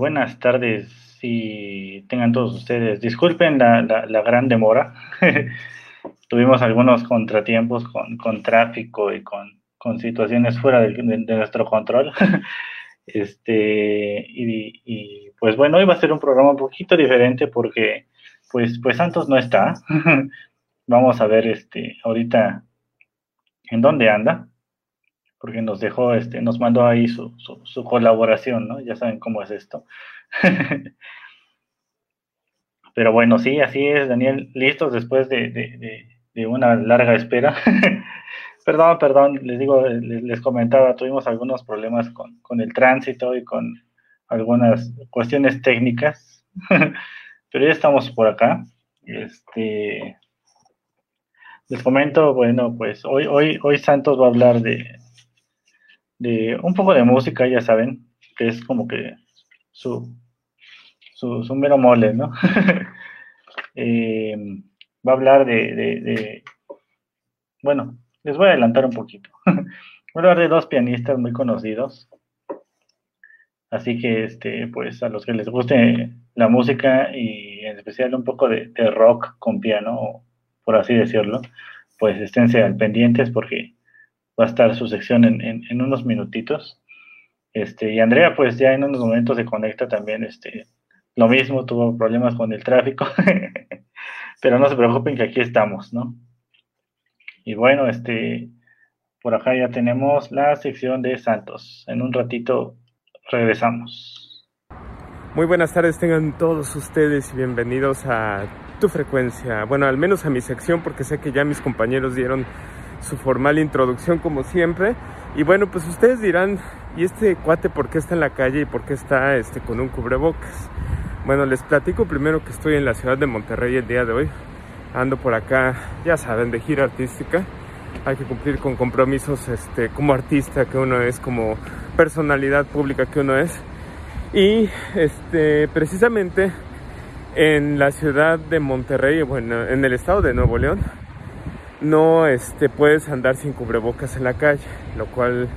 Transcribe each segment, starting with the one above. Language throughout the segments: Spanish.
Buenas tardes y tengan todos ustedes. Disculpen la, gran demora. Tuvimos algunos contratiempos con, tráfico y con, con, situaciones fuera de, nuestro control. este, y, y, pues bueno, hoy va a ser un programa un poquito diferente porque pues, pues Santos no está. Vamos a ver este, ahorita en dónde anda porque nos dejó, este, nos mandó ahí su, su, colaboración, ¿no? Ya saben cómo es esto. Pero bueno, sí, así es, Daniel, listos después de, una larga espera. perdón, perdón, les digo, les, comentaba, tuvimos algunos problemas con, con, el tránsito y con algunas cuestiones técnicas, pero ya estamos por acá. Este, les comento, bueno, pues hoy, hoy, hoy Santos va a hablar de, de un poco de música, ya saben, que es como que su, su, mero mole, ¿no? Eh, va a hablar de, bueno, les voy a adelantar un poquito. voy a hablar de dos pianistas muy conocidos. Así que, este, pues, a los que les guste la música y en especial un poco de, de rock con piano, por así decirlo, pues esténse al pendientes porque va a estar su sección en, unos minutitos. Este, y Andrea, pues ya en unos momentos se conecta también, este, lo mismo, tuvo problemas con el tráfico, pero no se preocupen que aquí estamos, ¿no? Y bueno, este, por acá ya tenemos la sección de Santos. En un ratito regresamos. Muy buenas tardes tengan todos ustedes y bienvenidos a tu frecuencia. Bueno, al menos a mi sección porque sé que ya mis compañeros dieron su formal introducción como siempre. Y bueno, pues ustedes dirán, ¿y este cuate por qué está en la calle y por qué está este, con un cubrebocas? Bueno, les platico primero que estoy en la ciudad de Monterrey el día de hoy. Ando por acá, ya saben, de gira artística. Hay que cumplir con compromisos este, como artista que uno es, como personalidad pública que uno es. Y este, precisamente en la ciudad de Monterrey, bueno, en el estado de Nuevo León, no este, puedes andar sin cubrebocas en la calle, lo cual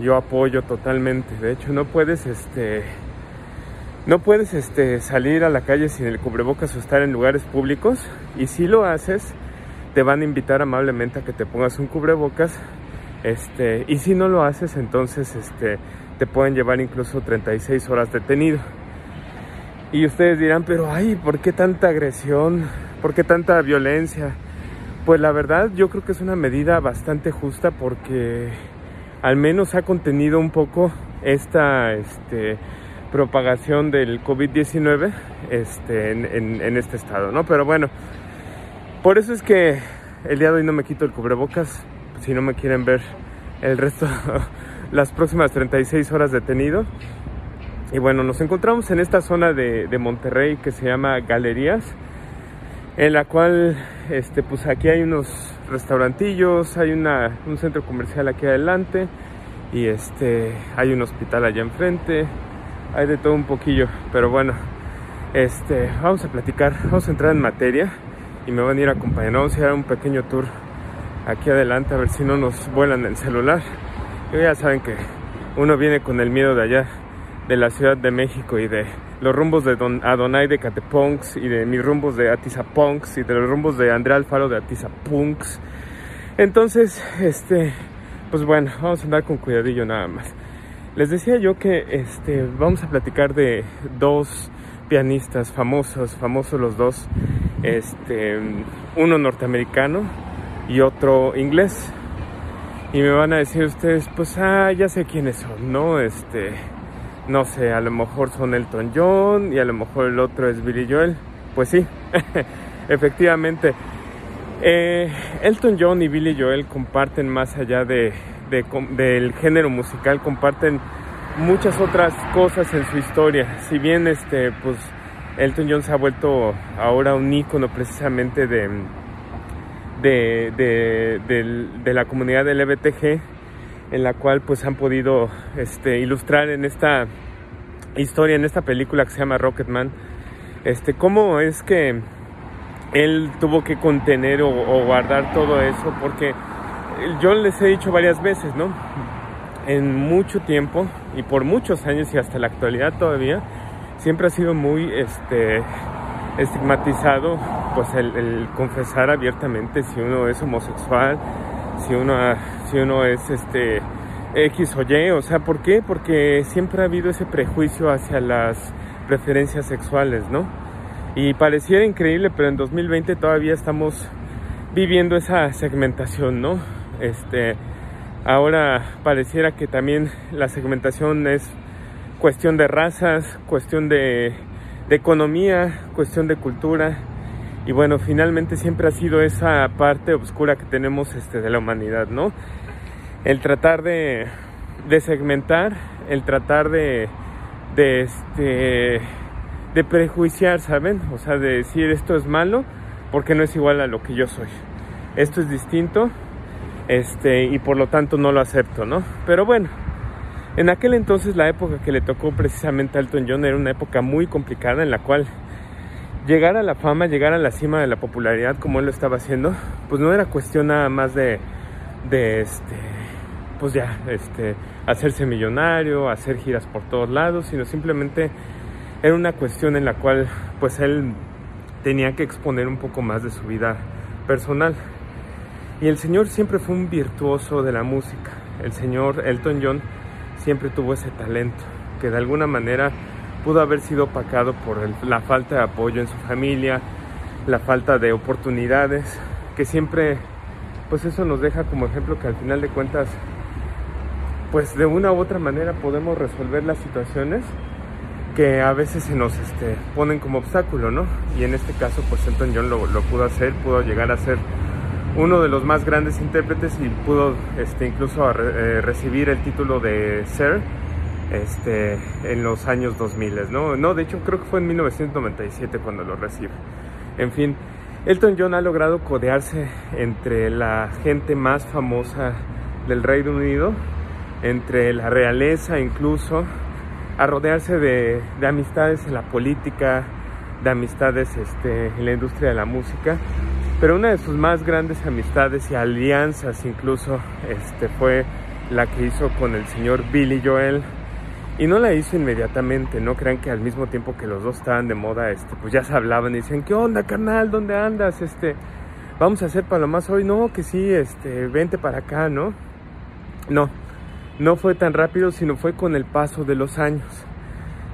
yo apoyo totalmente. De hecho, no puedes, este, no puedes este, salir a la calle sin el cubrebocas o estar en lugares públicos. Y si lo haces, te van a invitar amablemente a que te pongas un cubrebocas. Este, y si no lo haces, entonces este, te pueden llevar incluso 36 horas detenido. Y ustedes dirán, pero ay, ¿por qué tanta agresión? ¿Por qué tanta violencia? Pues la verdad yo creo que es una medida bastante justa porque al menos ha contenido un poco esta este, propagación del COVID-19 este, en, este estado, ¿no? Pero bueno, por eso es que el día de hoy no me quito el cubrebocas, si no me quieren ver el resto, las próximas 36 horas detenido. Y bueno, nos encontramos en esta zona de, de Monterrey que se llama Galerías en la cual este pues aquí hay unos restaurantillos, hay una, un centro comercial aquí adelante y este hay un hospital allá enfrente, hay de todo un poquillo, pero bueno, este vamos a platicar, vamos a entrar en materia y me van a ir acompañando, vamos a a un pequeño tour aquí adelante a ver si no nos vuelan el celular. ya saben que uno viene con el miedo de allá de la Ciudad de México y de los rumbos de Don Adonai de Catepunks y de mis rumbos de Atizapunks y de los rumbos de Andrea Alfaro de Atizapunks. Entonces, este, pues bueno, vamos a andar con cuidadillo nada más. Les decía yo que este, vamos a platicar de dos pianistas famosos, famosos los dos, este, uno norteamericano y otro inglés. Y me van a decir ustedes, pues ah, ya sé quiénes son, ¿no? Este, no sé, a lo mejor son Elton John y a lo mejor el otro es Billy Joel. Pues sí, efectivamente. Eh, Elton John y Billy Joel comparten más allá de, del género musical, comparten muchas otras cosas en su historia. Si bien este, pues, Elton John se ha vuelto ahora un ícono precisamente de, de, de, la comunidad LGBTG, en la cual pues han podido este, ilustrar en esta historia, en esta película que se llama Rocketman, este, cómo es que él tuvo que contener o, guardar todo eso, porque yo les he dicho varias veces, ¿no? En mucho tiempo y por muchos años y hasta la actualidad todavía, siempre ha sido muy este, estigmatizado pues el, confesar abiertamente si uno es homosexual, si uno, si uno es este X o Y, o sea, ¿por qué? Porque siempre ha habido ese prejuicio hacia las preferencias sexuales, ¿no? Y pareciera increíble, pero en 2020 todavía estamos viviendo esa segmentación, ¿no? Este, ahora pareciera que también la segmentación es cuestión de razas, cuestión de, economía, cuestión de cultura. Y bueno, finalmente siempre ha sido esa parte oscura que tenemos este, de la humanidad, ¿no? El tratar de, de segmentar, el tratar de, de, este, de prejuiciar, ¿saben? O sea, de decir esto es malo porque no es igual a lo que yo soy. Esto es distinto este, y por lo tanto no lo acepto, ¿no? Pero bueno, en aquel entonces la época que le tocó precisamente a Elton John era una época muy complicada en la cual llegar a la fama, llegar a la cima de la popularidad como él lo estaba haciendo, pues no era cuestión nada más de, de este, pues ya, este, hacerse millonario, hacer giras por todos lados, sino simplemente era una cuestión en la cual pues él tenía que exponer un poco más de su vida personal. Y el señor siempre fue un virtuoso de la música. El señor Elton John siempre tuvo ese talento que de alguna manera pudo haber sido opacado por la falta de apoyo en su familia, la falta de oportunidades, que siempre, pues eso nos deja como ejemplo que al final de cuentas, pues de una u otra manera podemos resolver las situaciones que a veces se nos este, ponen como obstáculo, ¿no? Y en este caso, pues Elton John lo, lo pudo hacer, pudo llegar a ser uno de los más grandes intérpretes y pudo este, incluso eh, recibir el título de Sir este, en los años 2000, ¿no? No, de hecho creo que fue en 1997 cuando lo recibe. En fin, Elton John ha logrado codearse entre la gente más famosa del Reino Unido, entre la realeza incluso, a rodearse de, de amistades en la política, de amistades este, en la industria de la música pero una de sus más grandes amistades y alianzas incluso este, fue la que hizo con el señor Billy Joel. Y no la hizo inmediatamente, no crean que al mismo tiempo que los dos estaban de moda, este, pues ya se hablaban y decían, ¿qué onda, carnal? ¿Dónde andas? Este, vamos a hacer palomas hoy. No, que sí, este, vente para acá, ¿no? No, no fue tan rápido, sino fue con el paso de los años.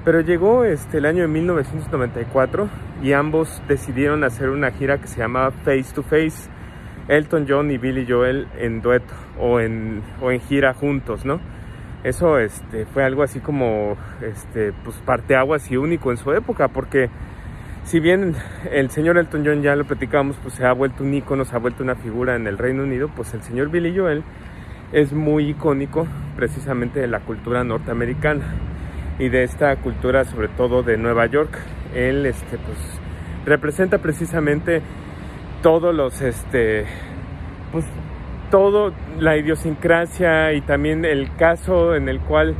Pero llegó este, el año de 1994 y ambos decidieron hacer una gira que se llamaba Face to Face, Elton John y Billy Joel en dueto o en, o en gira juntos, ¿no? Eso este, fue algo así como este, pues parteaguas y único en su época, porque si bien el señor Elton John ya lo platicamos, pues se ha vuelto un ícono, se ha vuelto una figura en el Reino Unido, pues el señor Billy Joel es muy icónico precisamente de la cultura norteamericana y de esta cultura sobre todo de Nueva York. Él este pues representa precisamente todos los este pues todo la idiosincrasia y también el caso en el cual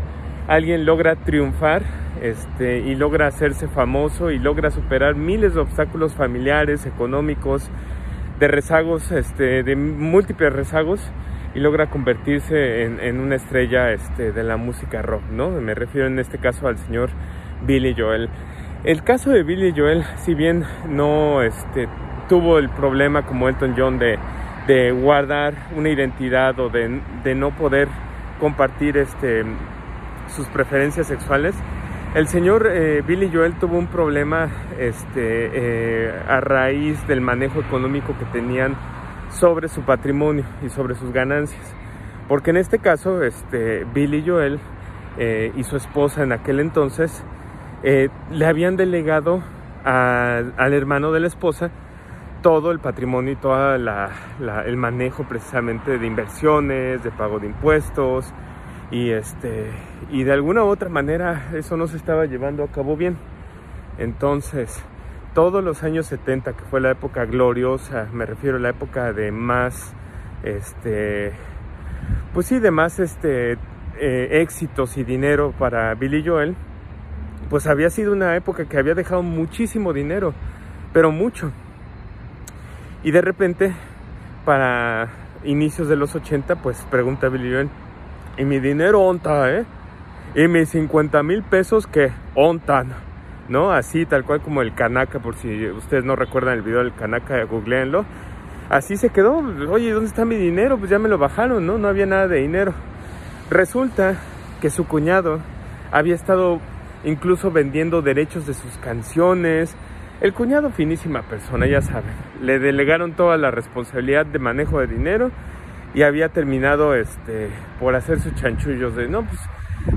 alguien logra triunfar este, y logra hacerse famoso y logra superar miles de obstáculos familiares, económicos, de rezagos, este, de múltiples rezagos y logra convertirse en, una estrella este, de la música rock, ¿no? Me refiero en este caso al señor Billy Joel. El caso de Billy Joel, si bien no este, tuvo el problema como Elton John de, de guardar una identidad o de, de, no poder compartir este, sus preferencias sexuales, el señor eh, Billy Joel tuvo un problema este, eh, a raíz del manejo económico que tenían sobre su patrimonio y sobre sus ganancias. Porque en este caso, este, Billy Joel eh, y su esposa en aquel entonces eh, le habían delegado al hermano de la esposa todo el patrimonio y todo el manejo precisamente de inversiones, de pago de impuestos y este y de alguna u otra manera eso no se estaba llevando a cabo bien. Entonces, todos los años 70, que fue la época gloriosa, me refiero a la época de más este pues sí, de más este eh, éxitos y dinero para Billy Joel, pues había sido una época que había dejado muchísimo dinero, pero mucho. Y de repente, para inicios de los 80, pues pregunta Billy Joel, ¿y mi dinero onta, eh? ¿Y mis 50 mil pesos que ontan? ¿No? Así, tal cual como el Kanaka, por si ustedes no recuerdan el video del Kanaka, googleenlo. Así se quedó, oye, ¿dónde está mi dinero? Pues ya me lo bajaron, ¿no? No había nada de dinero. Resulta que su cuñado había estado incluso vendiendo derechos de sus canciones. El cuñado, finísima persona, ya saben, le delegaron toda la responsabilidad de manejo de dinero y había terminado este, por hacer sus chanchullos de, no, pues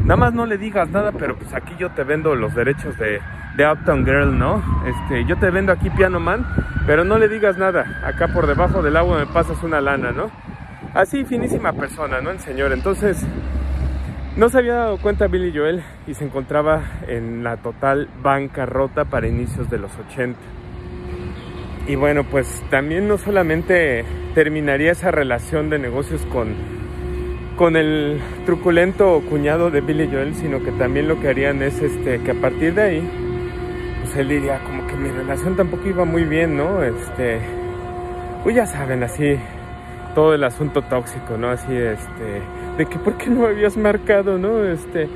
nada más no le digas nada, pero pues aquí yo te vendo los derechos de, de Uptown Girl, ¿no? Este, yo te vendo aquí Piano Man, pero no le digas nada, acá por debajo del agua me pasas una lana, ¿no? Así, finísima persona, ¿no? El señor. Entonces, no se había dado cuenta Billy Joel y se encontraba en la total bancarrota para inicios de los 80. Y bueno, pues también no solamente terminaría esa relación de negocios con, con el truculento cuñado de Billy Joel, sino que también lo que harían es este, que a partir de ahí, pues él diría como que mi relación tampoco iba muy bien, ¿no? Este, pues ya saben, así todo el asunto tóxico, ¿no? Así, este, de que por qué no me habías marcado, ¿no? Este,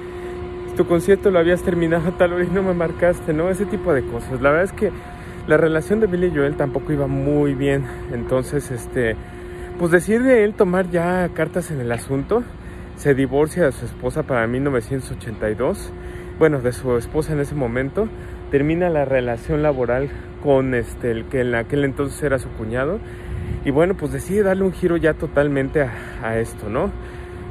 tu concierto lo habías terminado tal hora y no me marcaste, ¿no? Ese tipo de cosas. La verdad es que la relación de Billy y Joel tampoco iba muy bien. Entonces, este, pues decide él tomar ya cartas en el asunto. Se divorcia de su esposa para 1982. Bueno, de su esposa en ese momento. Termina la relación laboral con este, el que en aquel entonces era su cuñado y bueno, pues decide darle un giro ya totalmente a, esto, ¿no?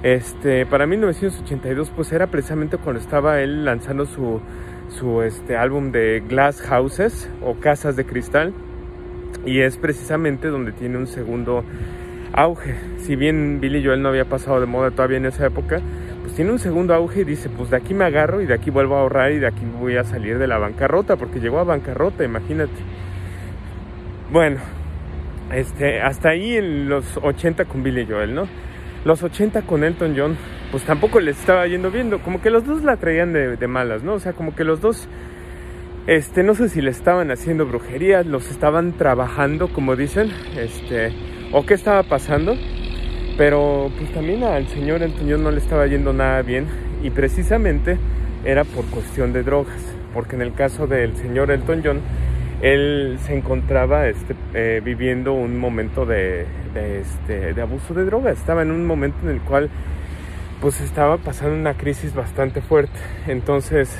Este, para 1982 pues era precisamente cuando estaba él lanzando su, su este, álbum de Glass Houses o Casas de Cristal y es precisamente donde tiene un segundo auge. Si bien Billy Joel no había pasado de moda todavía en esa época, pues tiene un segundo auge y dice, pues de aquí me agarro y de aquí vuelvo a ahorrar y de aquí voy a salir de la bancarrota, porque llegó a bancarrota, imagínate. Bueno, este, hasta ahí en los 80 con Billy Joel, ¿no? Los 80 con Elton John, pues tampoco les estaba yendo viendo, como que los dos la traían de, malas, ¿no? O sea, como que los dos, este, no sé si le estaban haciendo brujería, los estaban trabajando, como dicen, este, o qué estaba pasando, pero pues también al señor Elton John no le estaba yendo nada bien y precisamente era por cuestión de drogas, porque en el caso del señor Elton John, él se encontraba este, eh, viviendo un momento de, este, abuso de drogas. Estaba en un momento en el cual pues estaba pasando una crisis bastante fuerte. Entonces,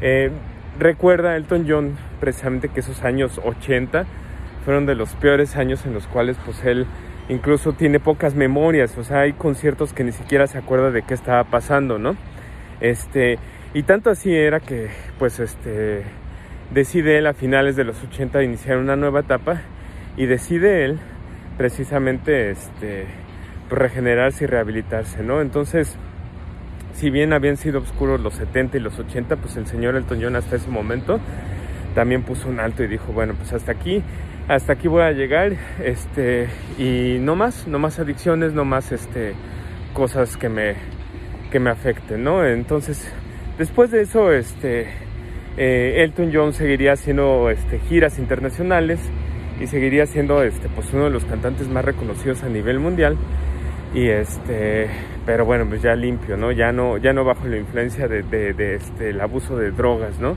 eh, recuerda Elton John precisamente que esos años 80 fueron de los peores años en los cuales pues él incluso tiene pocas memorias, o sea, hay conciertos que ni siquiera se acuerda de qué estaba pasando, ¿no? Este, y tanto así era que pues este decide él a finales de los 80 iniciar una nueva etapa y decide él precisamente este, pues, regenerarse y rehabilitarse, ¿no? Entonces, si bien habían sido oscuros los 70 y los 80, pues el señor Elton John hasta ese momento también puso un alto y dijo, bueno, pues hasta aquí, hasta aquí voy a llegar, este, y no más, no más adicciones, no más, este, cosas que me, que me afecten, ¿no? Entonces, después de eso, este, eh, Elton John seguiría haciendo este, giras internacionales y seguiría siendo este, pues uno de los cantantes más reconocidos a nivel mundial. Y este, pero bueno, pues ya limpio, ¿no? Ya no, ya no bajo la influencia de, este, el abuso de drogas, ¿no?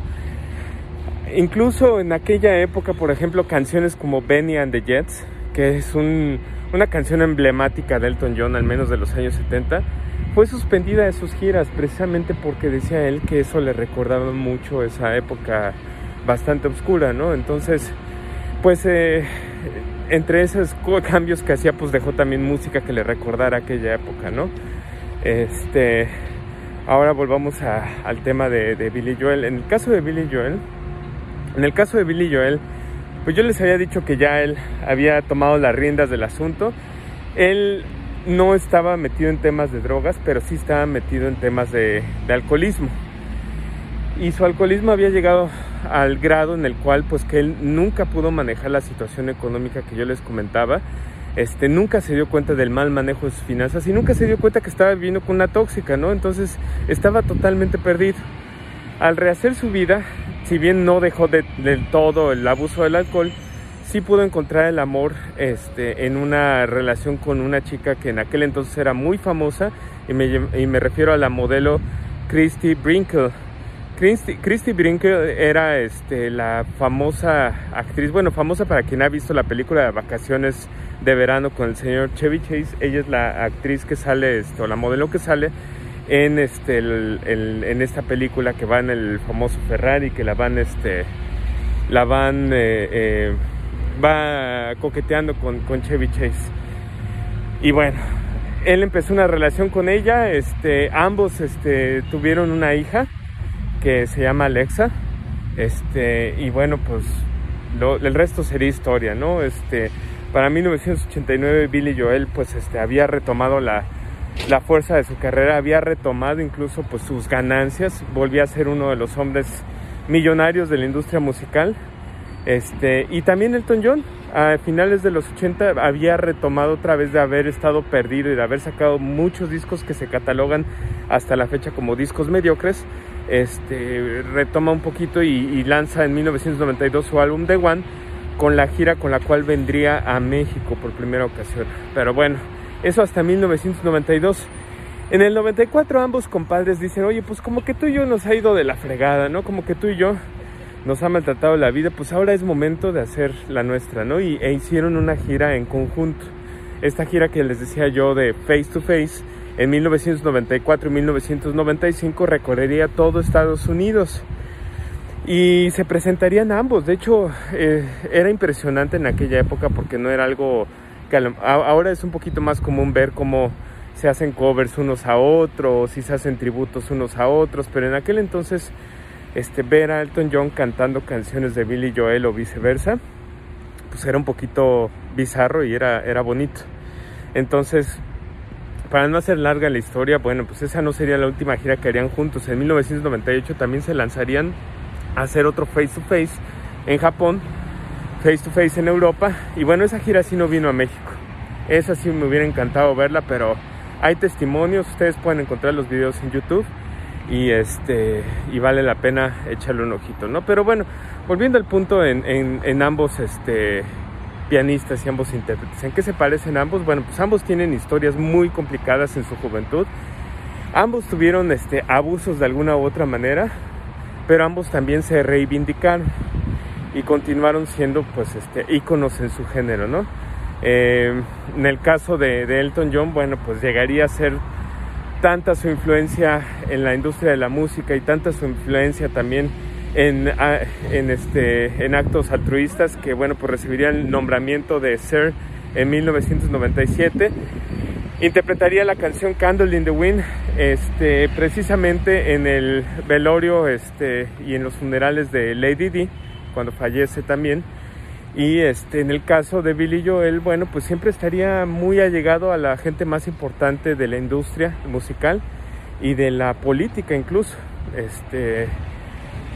Incluso en aquella época, por ejemplo, canciones como Benny and the Jets, que es una canción emblemática de Elton John, al menos de los años 70, fue suspendida de sus giras precisamente porque decía él que eso le recordaba mucho esa época bastante oscura, ¿no? Entonces, pues eh, entre esos cambios que hacía, pues dejó también música que le recordara aquella época, ¿no? Este, ahora volvamos al tema de Billy Joel. En el caso de Billy Joel, en el caso de Billy Joel, pues yo les había dicho que ya él había tomado las riendas del asunto. Él no estaba metido en temas de drogas, pero sí estaba metido en temas de, alcoholismo. Y su alcoholismo había llegado al grado en el cual pues que él nunca pudo manejar la situación económica que yo les comentaba. Este, nunca se dio cuenta del mal manejo de sus finanzas y nunca se dio cuenta que estaba viviendo con una tóxica, ¿no? Entonces estaba totalmente perdido. Al rehacer su vida, si bien no dejó del todo el abuso del alcohol, sí pudo encontrar el amor este, en una relación con una chica que en aquel entonces era muy famosa y me, refiero a la modelo Christy Brinkle. Christy, Brinkle era este, la famosa actriz, bueno, famosa para quien ha visto la película de vacaciones de verano con el señor Chevy Chase. Ella es la actriz que sale, esto, la modelo que sale en, este, en esta película que va en el famoso Ferrari, que la van, este, la van, eh, eh, va coqueteando con, con, Chevy Chase. Y bueno, él empezó una relación con ella, este, ambos este, tuvieron una hija que se llama Alexa, este, y bueno, pues el resto sería historia, ¿no? Este, para 1989 Billy Joel pues este, había retomado la, la fuerza de su carrera, había retomado incluso pues sus ganancias, volvía a ser uno de los hombres millonarios de la industria musical. Este, y también Elton John, a finales de los 80 había retomado otra vez de haber estado perdido y de haber sacado muchos discos que se catalogan hasta la fecha como discos mediocres. Este, retoma un poquito y, y lanza en 1992 su álbum The One con la gira con la cual vendría a México por primera ocasión. Pero bueno, eso hasta 1992. En el 94 ambos compadres dicen, oye, pues como que tú y yo nos ha ido de la fregada, ¿no? Como que tú y yo nos ha maltratado la vida, pues ahora es momento de hacer la nuestra, ¿no? Y, e hicieron una gira en conjunto. Esta gira que les decía yo de Face to Face, en 1994 y 1995 recorrería todo Estados Unidos y se presentarían ambos. De hecho, eh, era impresionante en aquella época porque no era algo ahora es un poquito más común ver cómo se hacen covers unos a otros y se hacen tributos unos a otros, pero en aquel entonces este, ver a Elton John cantando canciones de Billy Joel o viceversa, pues era un poquito bizarro y era, era bonito. Entonces, para no hacer larga la historia, bueno, pues esa no sería la última gira que harían juntos. En 1998 también se lanzarían a hacer otro face to face en Japón face to face en Europa. Y bueno, esa gira sí no vino a México. Esa sí me hubiera encantado verla, pero hay testimonios, ustedes pueden encontrar los videos en YouTube y este y vale la pena echarle un ojito, ¿no? Pero bueno, volviendo al punto en, en, ambos este pianistas y ambos intérpretes. ¿En qué se parecen ambos? Bueno, pues ambos tienen historias muy complicadas en su juventud. Ambos tuvieron este, abusos de alguna u otra manera, pero ambos también se reivindicaron y continuaron siendo pues este íconos en su género, ¿no? Eh, en el caso de, Elton John, bueno, pues llegaría a ser tanta su influencia en la industria de la música y tanta su influencia también en, en, este, en actos altruistas que, bueno, pues recibiría el nombramiento de Sir en 1997. Interpretaría la canción Candle in the Wind este, precisamente en el velorio este, y en los funerales de Lady Di cuando fallece también. Y este, en el caso de Billy Joel, bueno, pues siempre estaría muy allegado a la gente más importante de la industria musical y de la política incluso. Este,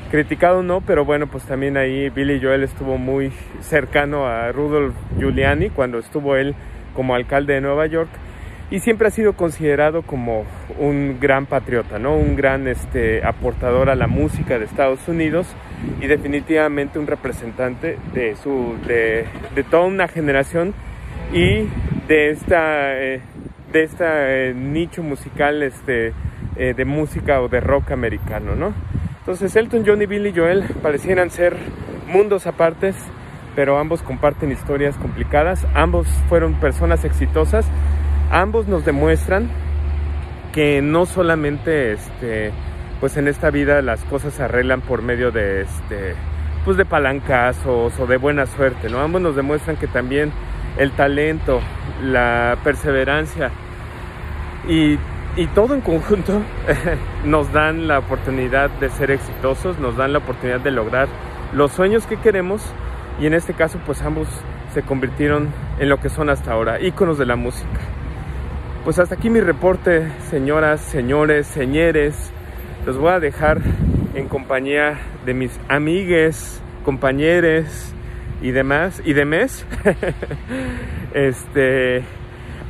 criticado no, pero bueno, pues también ahí Billy Joel estuvo muy cercano a Rudolf Giuliani cuando estuvo él como alcalde de Nueva York y siempre ha sido considerado como un gran patriota, ¿no? Un gran este, aportador a la música de Estados Unidos y definitivamente un representante de, su, de, toda una generación y de esta, eh, de eh, nicho musical este, eh, de música o de rock americano, ¿no? Entonces Elton John y Billy Joel parecieran ser mundos apartes, pero ambos comparten historias complicadas, ambos fueron personas exitosas ambos nos demuestran que no solamente este, pues en esta vida las cosas se arreglan por medio de este pues de palancazos o de buena suerte, ¿no? Ambos nos demuestran que también el talento, la perseverancia y, y todo en conjunto nos dan la oportunidad de ser exitosos, nos dan la oportunidad de lograr los sueños que queremos y en este caso pues ambos se convirtieron en lo que son hasta ahora, íconos de la música. Pues hasta aquí mi reporte, señoras, señores, señores. Los voy a dejar en compañía de mis amigues, compañeros y demás, y demás. este,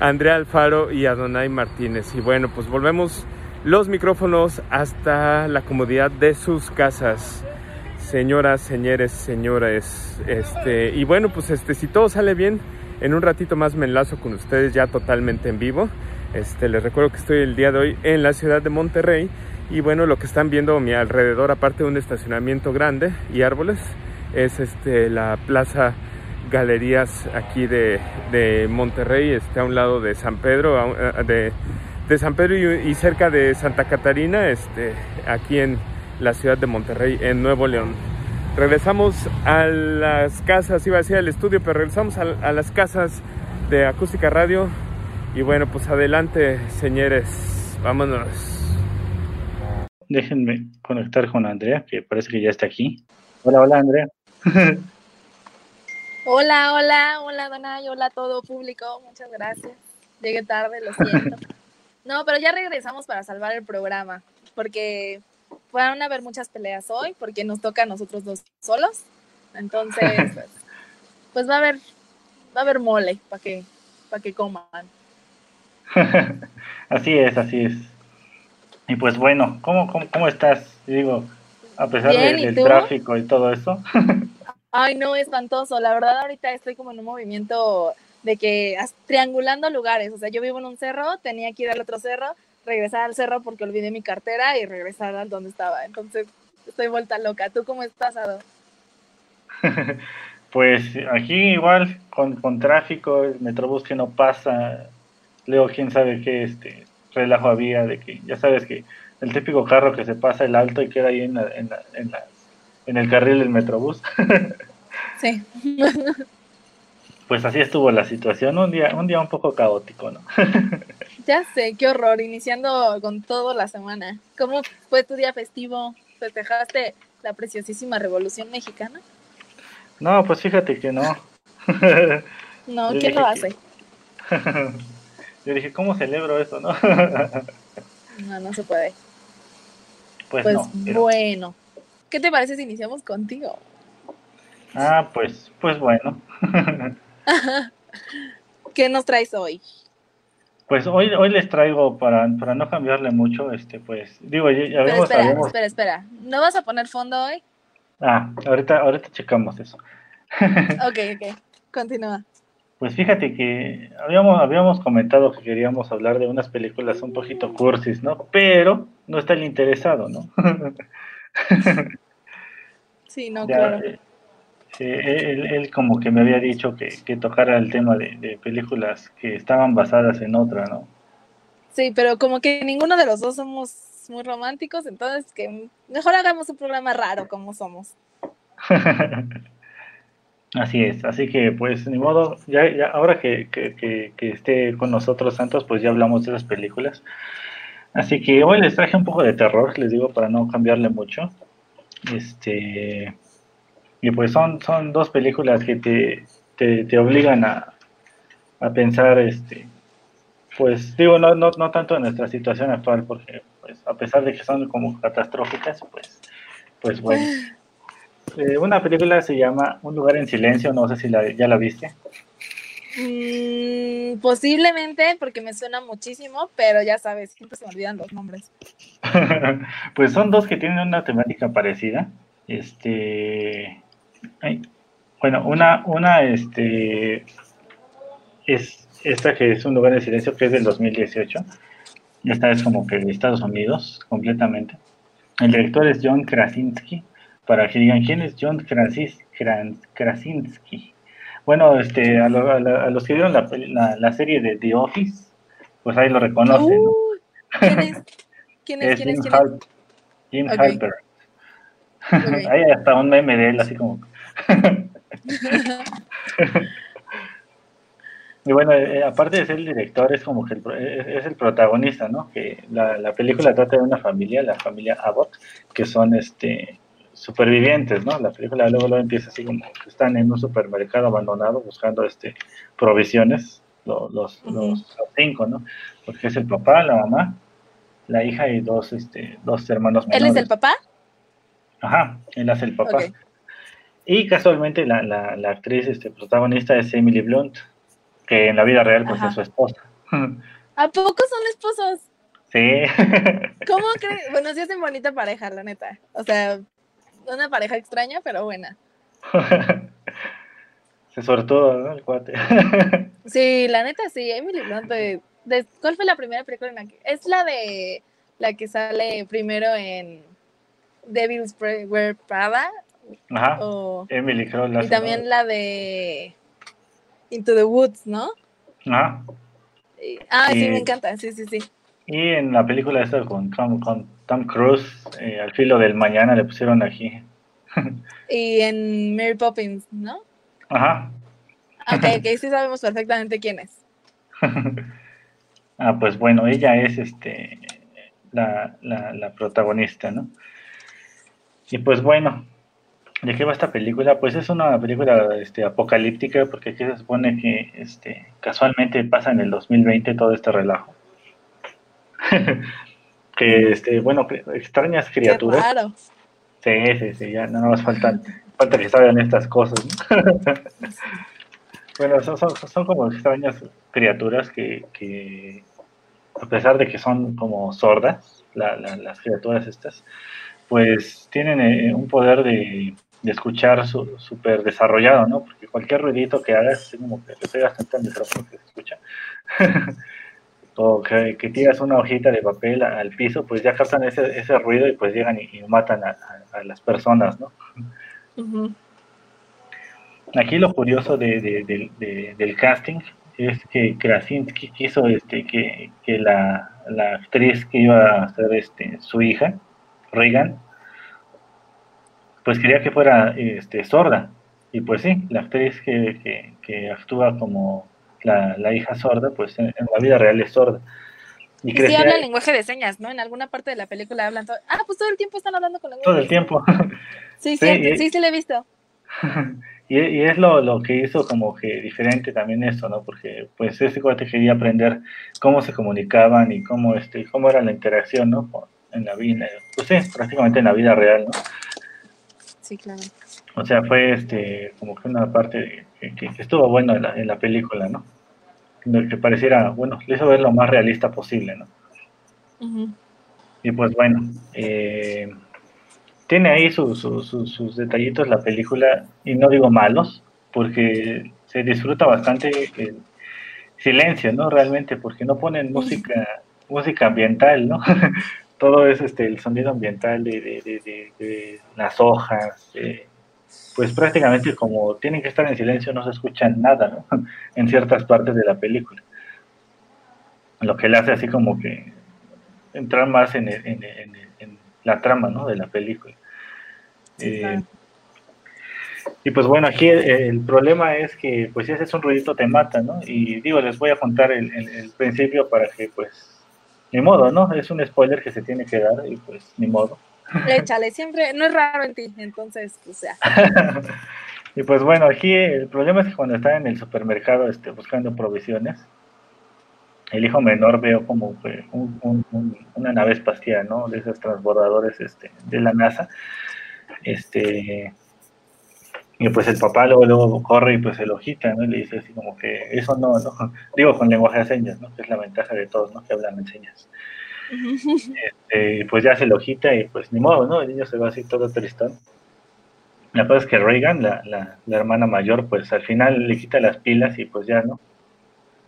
Andrea Alfaro y Adonai Martínez. Y bueno, pues volvemos los micrófonos hasta la comodidad de sus casas. Señoras, señores, señores, este, y bueno, pues este, si todo sale bien, en un ratito más me enlazo con ustedes ya totalmente en vivo. Este, les recuerdo que estoy el día de hoy en la ciudad de Monterrey y bueno, lo que están viendo a mi alrededor, aparte de un estacionamiento grande y árboles, es este, la Plaza Galerías aquí de, Monterrey, está a un lado de San Pedro, de, San Pedro y, cerca de Santa Catarina, este, aquí en la ciudad de Monterrey, en Nuevo León. Regresamos a las casas, iba a decir al estudio, pero regresamos a, a las casas de Acústica Radio. Y bueno, pues adelante, señores, vámonos déjenme conectar con Andrea, que parece que ya está aquí. Hola, hola, Andrea. hola, hola, hola, Donay, hola a todo público, muchas gracias. Llegué tarde, lo siento. No, pero ya regresamos para salvar el programa, porque van a haber muchas peleas hoy, porque nos toca a nosotros dos solos. Entonces, pues, pues, va a haber, va a haber mole para que, para que coman. así es, así es. Y pues bueno, ¿cómo, cómo, estás? Digo, a pesar del tráfico y todo eso. Ay, no, espantoso. La verdad, ahorita estoy como en un movimiento de que triangulando lugares. O sea, yo vivo en un cerro, tenía que ir al otro cerro, regresar al cerro porque olvidé mi cartera y regresar al donde estaba. Entonces, estoy vuelta loca. ¿Tú cómo estás, Ado? pues aquí igual, con, con tráfico, el metrobús que no pasa, luego quién sabe qué, este, relajo había de que, ya sabes que el típico carro que se pasa el alto y queda ahí en, en, en, en el carril del metrobús. sí. pues así estuvo la situación, un día, un día un poco caótico, ¿no? ya sé, qué horror, iniciando con todo la semana. ¿Cómo fue tu día festivo? ¿Festejaste la preciosísima Revolución Mexicana? No, pues fíjate que no. no, ¿quién lo hace? Yo dije, ¿cómo celebro eso, no? no, no se puede. Pues, pues bueno. ¿Qué te parece si iniciamos contigo? Ah, pues, pues bueno. ¿Qué nos traes hoy? Pues hoy, hoy les traigo, para, para no cambiarle mucho, este, pues, digo, ya, vemos, espera, espera, espera. ¿No vas a poner fondo hoy? Ah, ahorita, ahorita checamos eso. ok, ok. Continúa. Pues fíjate que habíamos, habíamos comentado que queríamos hablar de unas películas un poquito cursis, ¿no? Pero no está el interesado, ¿no? sí, no, claro. Eh, él, como que me había dicho que, que tocara el tema de, películas que estaban basadas en otra, ¿no? Sí, pero como que ninguno de los dos somos muy románticos, entonces que mejor hagamos un programa raro como somos. Así es, así que pues ni modo, ya, ya ahora que, que, que, esté con nosotros Santos, pues ya hablamos de esas películas. Así que hoy les traje un poco de terror, les digo, para no cambiarle mucho. Este, y pues son, son dos películas que te, te, te obligan a, a, pensar, este, pues digo, no, no, no tanto en nuestra situación actual, porque pues a pesar de que son como catastróficas, pues, pues bueno. Eh, una película se llama Un lugar en silencio, no sé si la, ya la viste. Mm, posiblemente, porque me suena muchísimo, pero ya sabes, siempre se me olvidan los nombres. pues son dos que tienen una temática parecida. Este. Bueno, una, una este, es esta que es Un lugar en silencio, que es del 2018. Esta es como que de Estados Unidos, completamente. El director es John Krasinski para que digan quién es John Krasinski. Bueno, este, a, los que vieron la, serie de The Office, pues ahí lo reconocen. ¿Quién es? ¿Quién es? Jim, Jim Halper. Ahí hasta un meme de él, así como. y bueno, eh, aparte de ser el director, es como que es, el protagonista, ¿no? Que la, la película trata de una familia, la familia Abbott, que son este supervivientes, ¿no? La película luego, luego empieza así como que están en un supermercado abandonado buscando este provisiones los, los, los cinco, ¿no? Porque es el papá, la mamá, la hija y dos, este, dos hermanos menores. ¿Él es el papá? Ajá, él es el papá. Y casualmente la, la, la, actriz este, protagonista es Emily Blunt, que en la vida real pues es su esposa. ¿A poco son esposos? Sí. ¿Cómo crees? Bueno, sí una bonita pareja, la neta. O sea, una pareja extraña, pero buena. Se sortó, ¿no? El cuate. sí, la neta sí. Emily Blunt, de, ¿cuál fue la primera película en la que? Es la de la que sale primero en Devil's Wear Prada. Ajá. Emily, creo. La y también la de Into the Woods, ¿no? Ajá. ah, sí, me encanta. Sí, sí, sí. Y en la película esta con, con, Tom Cruise, eh, al filo del mañana le pusieron aquí. y en Mary Poppins, ¿no? Ajá. Ok, ok, sí sabemos perfectamente quién es. ah, pues bueno, ella es este la, la, protagonista, ¿no? Y pues bueno, ¿de qué va esta película? Pues es una película este, apocalíptica porque aquí se supone que este, casualmente pasa en el 2020 todo este relajo. que, este, bueno, extrañas criaturas. claro. Sí, sí, sí, ya no nos faltan falta que saben estas cosas. bueno, son, son, como extrañas criaturas que, a pesar de que son como sordas, las criaturas estas, pues tienen eh, un poder de, escuchar súper desarrollado, ¿no? Porque cualquier ruidito que hagas, es como que le pegas tanto al micrófono que se escucha. o que, tiras una hojita de papel al piso, pues ya captan ese, ese ruido y pues llegan y, matan a, a, las personas, ¿no? Aquí lo curioso del casting es que Krasinski quiso este, que, la, actriz que iba a ser este, su hija, Reagan, pues quería que fuera este, sorda. Y pues sí, la actriz que, actúa como la, hija sorda, pues en, la vida real es sorda. Y, sí habla lenguaje de señas, ¿no? En alguna parte de la película hablan todo. Ah, pues todo el tiempo están hablando con lenguaje. Todo el tiempo. Sí, sí, sí, sí, lo he visto. y, es lo, lo, que hizo como que diferente también eso, ¿no? Porque pues ese cuate quería aprender cómo se comunicaban y cómo, este, cómo era la interacción, ¿no? En la vida, pues sí, prácticamente en la vida real, ¿no? Sí, claro. O sea, fue este, como que una parte que, estuvo bueno en la, en la película, ¿no? Que pareciera, bueno, le hizo ver lo más realista posible, ¿no? Y pues bueno, eh, tiene ahí sus detallitos la película, y no digo malos, porque se disfruta bastante el silencio, ¿no? Realmente, porque no ponen música, música ambiental, ¿no? Todo es este, el sonido ambiental de, las hojas, pues prácticamente como tienen que estar en silencio no se escucha nada, ¿no? En ciertas partes de la película. Lo que le hace así como que entrar más en, en la trama, ¿no? De la película. Eh, y pues bueno, aquí el, problema es que pues si haces un ruidito te mata, ¿no? Y digo, les voy a contar el, principio para que pues, ni modo, ¿no? Es un spoiler que se tiene que dar y pues ni modo. Échale, siempre, no es raro en ti, entonces, pues sea. y pues bueno, aquí el problema es que cuando está en el supermercado este, buscando provisiones, el hijo menor veo como una nave espacial, ¿no? De esos transbordadores este, de la NASA este, y pues el papá luego, luego corre y pues se lo ¿no? Y le dice así como que eso no, no, digo con lenguaje de señas, ¿no? Que es la ventaja de todos, ¿no? Que hablan en señas. Este, pues ya se lo y pues ni modo, ¿no? El niño se va así todo tristón. La cosa es que Reagan, la, la, la, hermana mayor, pues al final le quita las pilas y pues ya, ¿no?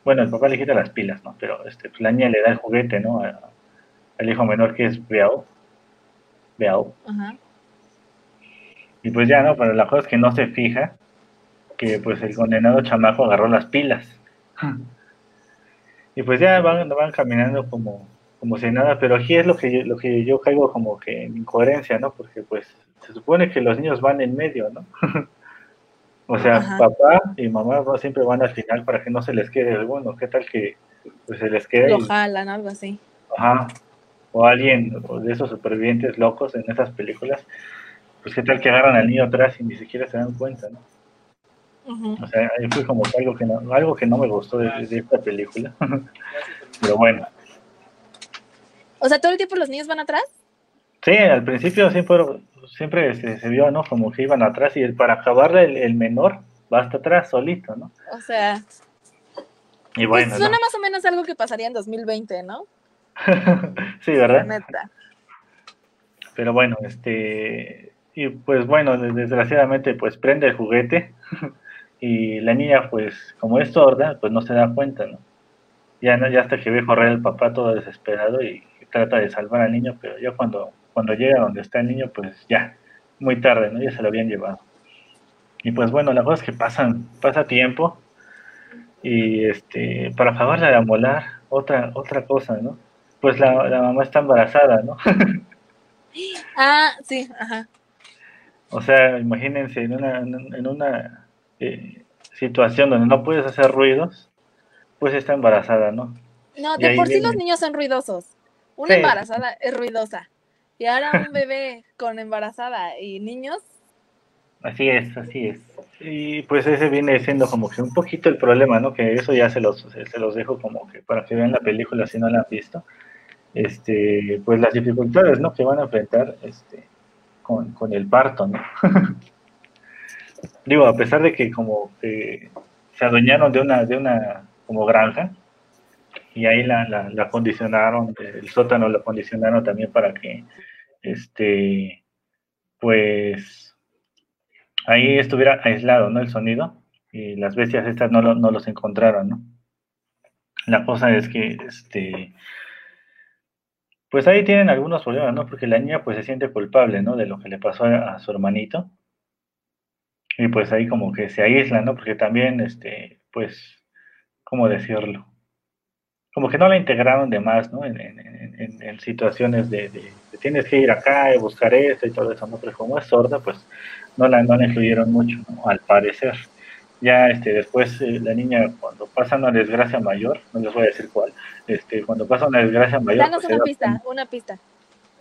Bueno, el papá le quita las pilas, ¿no? Pero este, pues, la niña le da el juguete, ¿no? al hijo menor que es Beao. Beao. Ajá. Y pues ya, ¿no? Pero la cosa es que no se fija que pues el condenado chamaco agarró las pilas. Y pues ya van, van caminando como, como si nada, pero aquí es lo que, yo, lo que yo caigo como que en incoherencia, ¿no? Porque pues se supone que los niños van en medio, ¿no? o sea, papá y mamá siempre van al final para que no se les quede bueno, ¿qué tal que pues, se les quede? Lo jalan, algo así. Ajá. O alguien de esos supervivientes locos en esas películas pues qué tal que agarran al niño atrás y ni siquiera se dan cuenta, ¿no? O sea, ahí fue como algo que no, algo que no me gustó de, esta película. Pero bueno. O sea, todo el tiempo los niños van atrás. Sí, al principio siempre, siempre se, vio, ¿no? Como que iban atrás y para acabar el, menor va hasta atrás solito, ¿no? O sea. Y bueno. Pues suena más o menos algo que pasaría en 2020, ¿no? sí, ¿verdad? neta. Pero bueno, este. Y pues bueno, desgraciadamente, pues prende el juguete y la niña, pues como es sorda, pues no se da cuenta, ¿no? Ya, ya hasta que ve correr el papá todo desesperado y, trata de salvar al niño, pero ya cuando, cuando llega donde está el niño, pues ya, muy tarde, ¿no? Ya se lo habían llevado. Y pues bueno, la cosa es que pasan, pasa tiempo y este, para acabarla de amolar, otra, otra cosa, ¿no? Pues la, la mamá está embarazada, ¿no? ah, sí, ajá. O sea, imagínense en una, en una eh, situación donde no puedes hacer ruidos, pues está embarazada, ¿no? No, de por sí los niños son ruidosos. Una embarazada es ruidosa. Y ahora un bebé con embarazada y niños. Así es, así es. Y pues ese viene siendo como que un poquito el problema, ¿no? Que eso ya se los, se los dejo como que para que vean la película si no la han visto. Este, pues las dificultades, ¿no? Que van a enfrentar este, con, con el parto, ¿no? Digo, a pesar de que como que se adueñaron de una, de una como granja, y ahí la, la, la acondicionaron, el sótano lo acondicionaron también para que, este, pues, ahí estuviera aislado, ¿no? El sonido, y las bestias estas no, no los encontraron, ¿no? La cosa es que, este, pues ahí tienen algunos problemas, ¿no? Porque la niña pues se siente culpable, ¿no? De lo que le pasó a, su hermanito. Y pues ahí como que se aísla, ¿no? Porque también, este, pues, ¿cómo decirlo? Como que no la integraron de más, ¿no? En, situaciones de, tienes que ir acá y buscar esto y todo eso, ¿no? Pero como es sorda, pues no la, no la incluyeron mucho, ¿no? Al parecer ya este después eh, la niña cuando pasa una desgracia mayor, no les voy a decir cuál, este cuando pasa una desgracia mayor. Danos pues, una pista, una pista.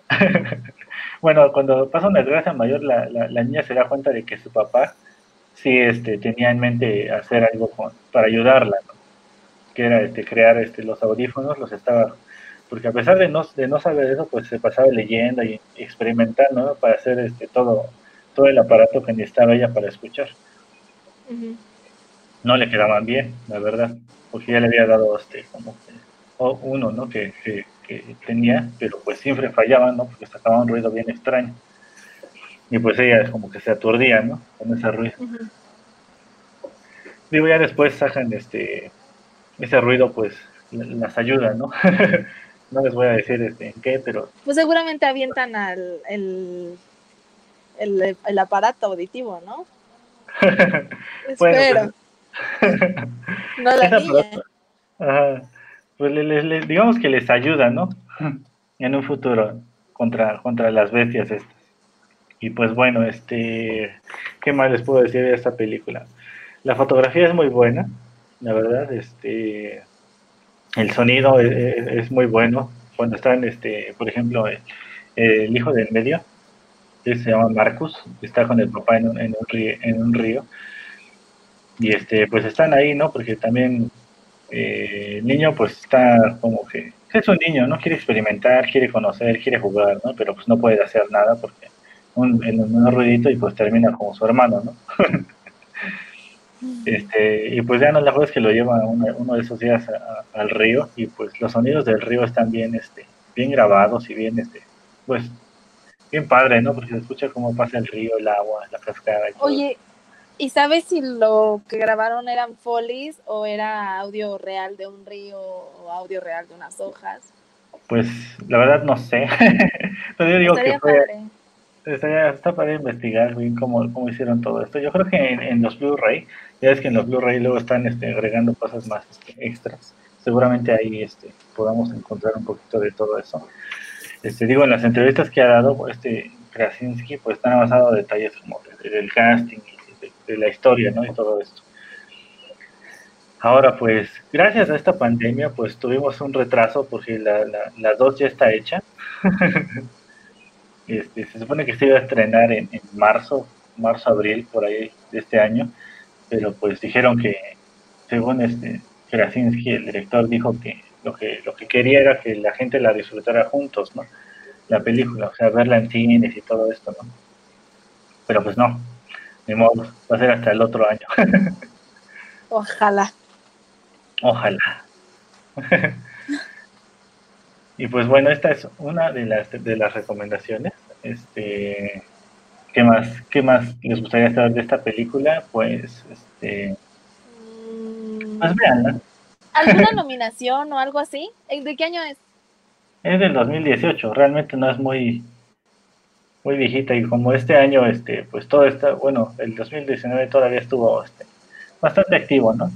bueno, cuando pasa una desgracia mayor, la, la, niña se da cuenta de que su papá sí este, tenía en mente hacer algo con, para ayudarla, que era este, crear este, los audífonos, los estaba, porque a pesar de no, de no saber eso, pues se pasaba leyendo y experimentando ¿no? para hacer este, todo, todo el aparato que necesitaba ella para escuchar no le quedaban bien, la verdad, porque ya le había dado este, como uno, ¿no? Que, tenía, pero pues siempre fallaban, ¿no? Porque sacaba un ruido bien extraño. Y pues ella como que se aturdía, ¿no? Con ese ruido. Digo, ya después sacan este, ese ruido, pues las ayuda, ¿no? no les voy a decir este, en qué, pero... Pues seguramente avientan al, el, el, el aparato auditivo, ¿no? bueno, Espero. No la Pues digamos que les ayuda, ¿no? en un futuro contra, contra las bestias estas. Y pues bueno, este, ¿qué más les puedo decir de esta película? La fotografía es muy buena, la verdad, este, el sonido es, muy bueno. Cuando están, este, por ejemplo, el, hijo del medio, que se llama Marcus, está con el papá en un, en un, río, en un río y este pues están ahí no porque también eh, el niño pues está como que es un niño no quiere experimentar quiere conocer quiere jugar no pero pues no puede hacer nada porque un, en un ruidito y pues termina como su hermano no este y pues ya no la cosa es que lo lleva uno, de esos días al río y pues los sonidos del río están bien este bien grabados y bien este pues bien padre no porque se escucha cómo pasa el río el agua la cascada y todo. oye ¿Y sabes si lo que grabaron eran folies o era audio real de un río o audio real de unas hojas? Pues la verdad no sé. Pero yo digo que fue, Está, para investigar bien cómo, cómo hicieron todo esto. Yo creo que en, los Blu-ray, ya es que en los Blu-ray luego están este, agregando cosas más este, extras. Seguramente ahí este, podamos encontrar un poquito de todo eso. Este, digo, en las entrevistas que ha dado este Krasinski, pues están basados detalles como del casting de la historia, ¿no? Y todo esto. Ahora, pues, gracias a esta pandemia, pues tuvimos un retraso porque la, la, 2 ya está hecha. este, se supone que se iba a estrenar en, marzo, marzo, abril, por ahí de este año, pero pues dijeron que, según este Krasinski, el director dijo que lo que lo que quería era que la gente la disfrutara juntos, ¿no? La película, o sea, verla en cines y todo esto, ¿no? Pero pues no, ni modo, va a ser hasta el otro año. Ojalá. Ojalá. y pues bueno, esta es una de las de las recomendaciones. Este, ¿qué más, qué más les gustaría saber de esta película? Pues, este, pues veanla. ¿Alguna nominación o algo así? ¿De qué año es? Es del 2018, realmente no es muy muy viejita y como este año este pues todo está, bueno, el 2019 todavía estuvo este, bastante activo, ¿no?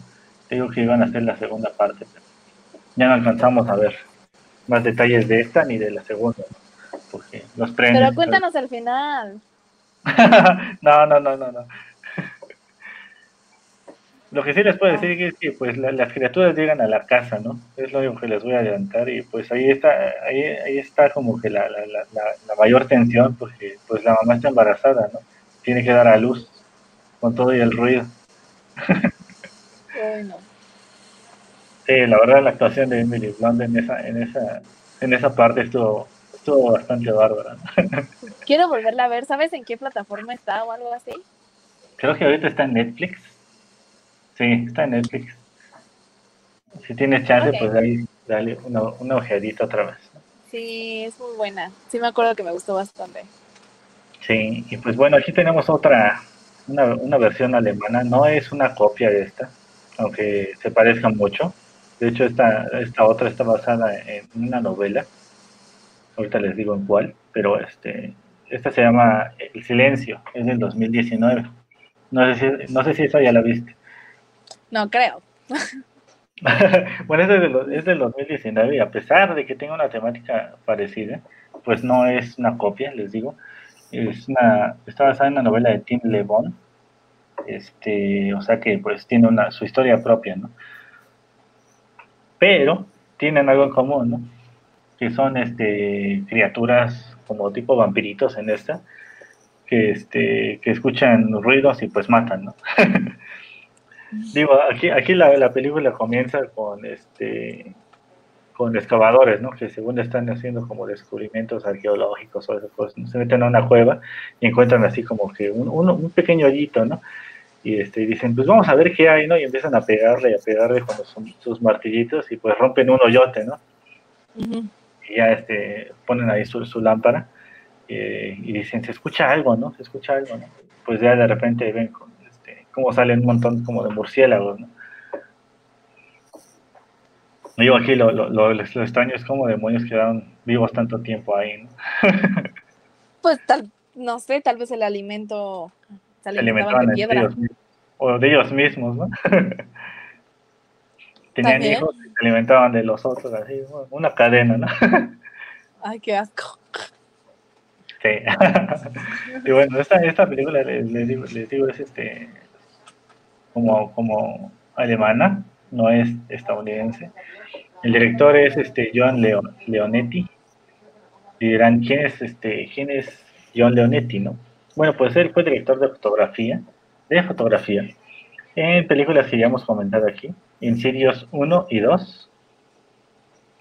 Digo que iban a hacer la segunda parte, pero ya no alcanzamos a ver más detalles de esta ni de la segunda, ¿no? porque los premios. Pero cuéntanos el final. no, no, no, no, no. Lo que sí les puedo decir es que pues las criaturas llegan a la casa, ¿no? Es lo único que les voy a adelantar y pues ahí está, ahí, ahí está como que la, la, la, la mayor tensión porque pues la mamá está embarazada, ¿no? Tiene que dar a luz con todo y el ruido. Bueno. Sí, la verdad la actuación de Emily Blunt en esa, en esa, en esa parte estuvo, estuvo bastante bárbara. Quiero volverla a ver. ¿Sabes en qué plataforma está o algo así? Creo que ahorita está en Netflix. Sí, está en Netflix. Si tienes chance, pues ahí dale una, una ojeadita otra vez. Sí, es muy buena. Sí me acuerdo que me gustó bastante. Sí, y pues bueno, aquí tenemos otra, una, una versión alemana. No es una copia de esta, aunque se parezcan mucho. De hecho, esta, esta otra está basada en una novela. Ahorita les digo en cuál, pero este, esta se llama El Silencio, es del 2019. No sé si, no sé si esa ya la viste. No creo. bueno, es, de lo- es del 2019 y a pesar de que tenga una temática parecida, pues no es una copia, les digo. Es una, está basada en una novela de Tim Le Bon. Este, o sea que pues tiene una, su historia propia, ¿no? Pero tienen algo en común, ¿no? Que son este, criaturas como tipo vampiritos en esta, que, este, que escuchan ruidos y pues matan, ¿no? Digo, aquí, aquí la, la película comienza con este con excavadores, ¿no? Que según están haciendo como descubrimientos arqueológicos o esas cosas, ¿no? se meten a una cueva y encuentran así como que un, un, un pequeño hoyito, ¿no? Y este, dicen, pues vamos a ver qué hay, ¿no? Y empiezan a pegarle y a pegarle con los- sus martillitos y pues rompen un hoyote, ¿no? Y ya este, ponen ahí su, su lámpara eh, y dicen, se escucha algo, ¿no? Se escucha algo, ¿no? Pues ya de repente ven con, cómo salen un montón como de murciélagos, ¿no? Digo, aquí lo, lo, lo, lo extraño es como demonios quedaron vivos tanto tiempo ahí, ¿no? Pues tal, no sé, tal vez el alimento se alimentaban de piedra. ellos o de ellos mismos, ¿no? Tenían También. hijos y se alimentaban de los otros, así, una cadena, ¿no? Ay, qué asco. Sí. y bueno, esta, esta película, les, les digo, les digo, es este como, como alemana, no es estadounidense. El director es este John Leo- Leonetti. Y dirán, ¿quién es este, quién es John Leonetti, no? Bueno, pues él fue director de fotografía, de fotografía, en películas que ya hemos comentado aquí, Insidious 1 y 2,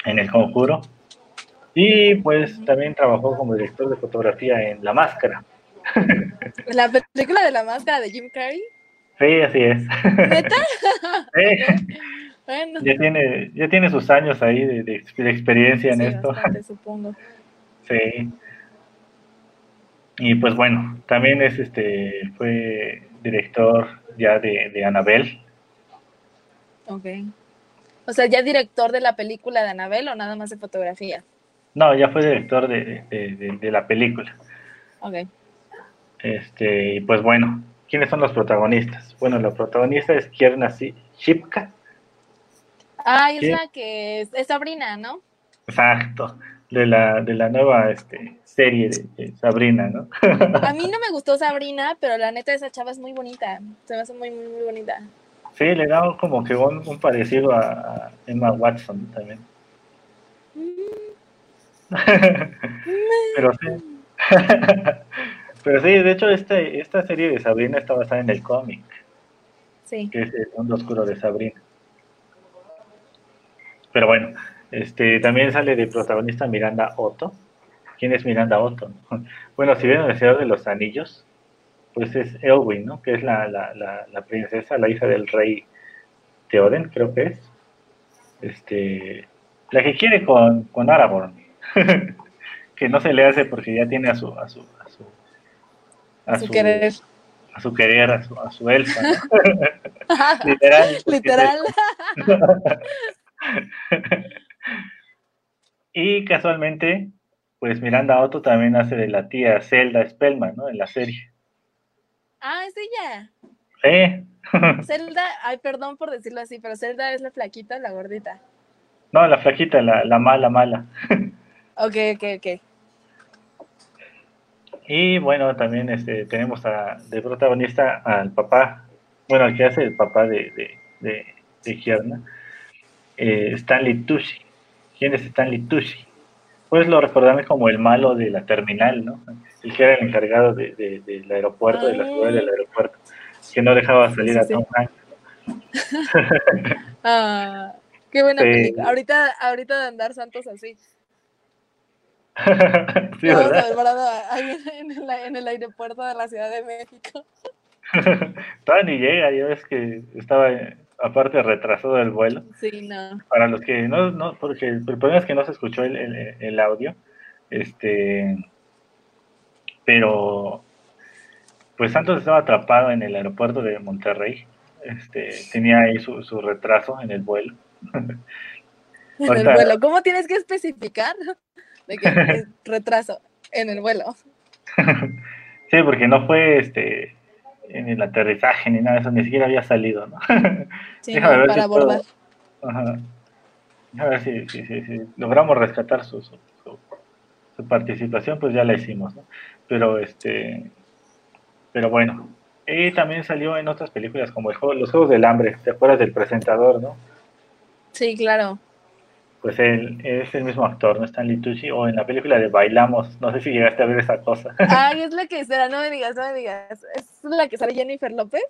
en El Conjuro, y pues también trabajó como director de fotografía en La Máscara. La película de la máscara de Jim Carrey. Sí, así es. ¿Neta? Sí, Bueno. ya, tiene, ya tiene sus años ahí de, de ex- de experiencia en Sí, esto. bastante, supongo. Sí. Y pues bueno, también es este fue director ya de, de Anabel. Ok. O sea, ¿ya director de la película de Anabel o nada más de fotografía? No, ya fue director de, de- de- de la película. Ok. Este, y pues bueno, ¿quiénes son los protagonistas? Bueno, la protagonista es Kierna Shipka. Ah, es la que es, es Sabrina, ¿no? Exacto. De la, de la nueva este, serie de, de Sabrina, ¿no? A mí no me gustó Sabrina, pero la neta esa chava es muy bonita. Se me hace muy, muy, muy bonita. Sí, le da como que un, un parecido a, a Emma Watson también. Pero sí. Pero sí, de hecho, este, esta serie de Sabrina está basada en el cómic. Sí. que es el mundo oscuro de Sabrina. Pero bueno, este también sale de protagonista Miranda Otto. ¿Quién es Miranda Otto? Bueno, si ven el Señor de los Anillos, pues es Elwin, ¿no? Que es la, la, la, la princesa, la hija del rey Theoden, creo que es. Este, la que quiere con, con Aragorn. que no se le hace porque ya tiene a su a su a su querer. a su querer, a su, a su elfa, ¿no? Literal. Literal. Y casualmente, pues Miranda Otto también hace de la tía Zelda Spellman, ¿no? En la serie. Ah, es ella. Sí. Zelda, ay, perdón por decirlo así, pero Zelda es la flaquita o la gordita. No, la flaquita, la, la mala, mala. Ok, ok, ok. Y bueno, también este, tenemos a, de protagonista al papá, bueno, al que hace el papá de, de, de, de Kierna, eh, Stanley Tucci. ¿Quién es Stanley Tucci? Pues lo recordamos como el malo de la terminal, ¿no? El que era el encargado de, de- del aeropuerto, de la ciudad del aeropuerto, que no dejaba salir Sí, a. Tom Hanks. Ah, qué buena Sí. película. Ahorita, ahorita de andar santos así. sí, en el, en el aeropuerto de la Ciudad de México. Todavía ni llega, ya ves que estaba eh, aparte retrasado el vuelo. Sí, no. Para los que no, no porque el problema es que no se escuchó el, el- el audio, este, pero pues Santos estaba atrapado en el aeropuerto de Monterrey, este, tenía ahí su, su retraso en el vuelo. En el vuelo. ¿Cómo tienes que especificar de que es retraso en el vuelo? Sí, porque no fue este en el aterrizaje ni nada de eso, ni siquiera había salido, ¿no? Sí, Déjame no, ver para si puedo- abordar. Ajá. A ver si, si, si, si logramos rescatar su, su, su- su participación, pues ya la hicimos, ¿no? Pero este, pero bueno. Y también salió en otras películas como el juego, Los Juegos del Hambre, ¿te acuerdas del presentador, no? Sí, claro. Pues él es el mismo actor, ¿no? Stanley Tucci, o en la película de Bailamos, no sé si llegaste a ver esa cosa. Ay, es la que será, no me digas, no me digas. ¿Es la que sale Jennifer López?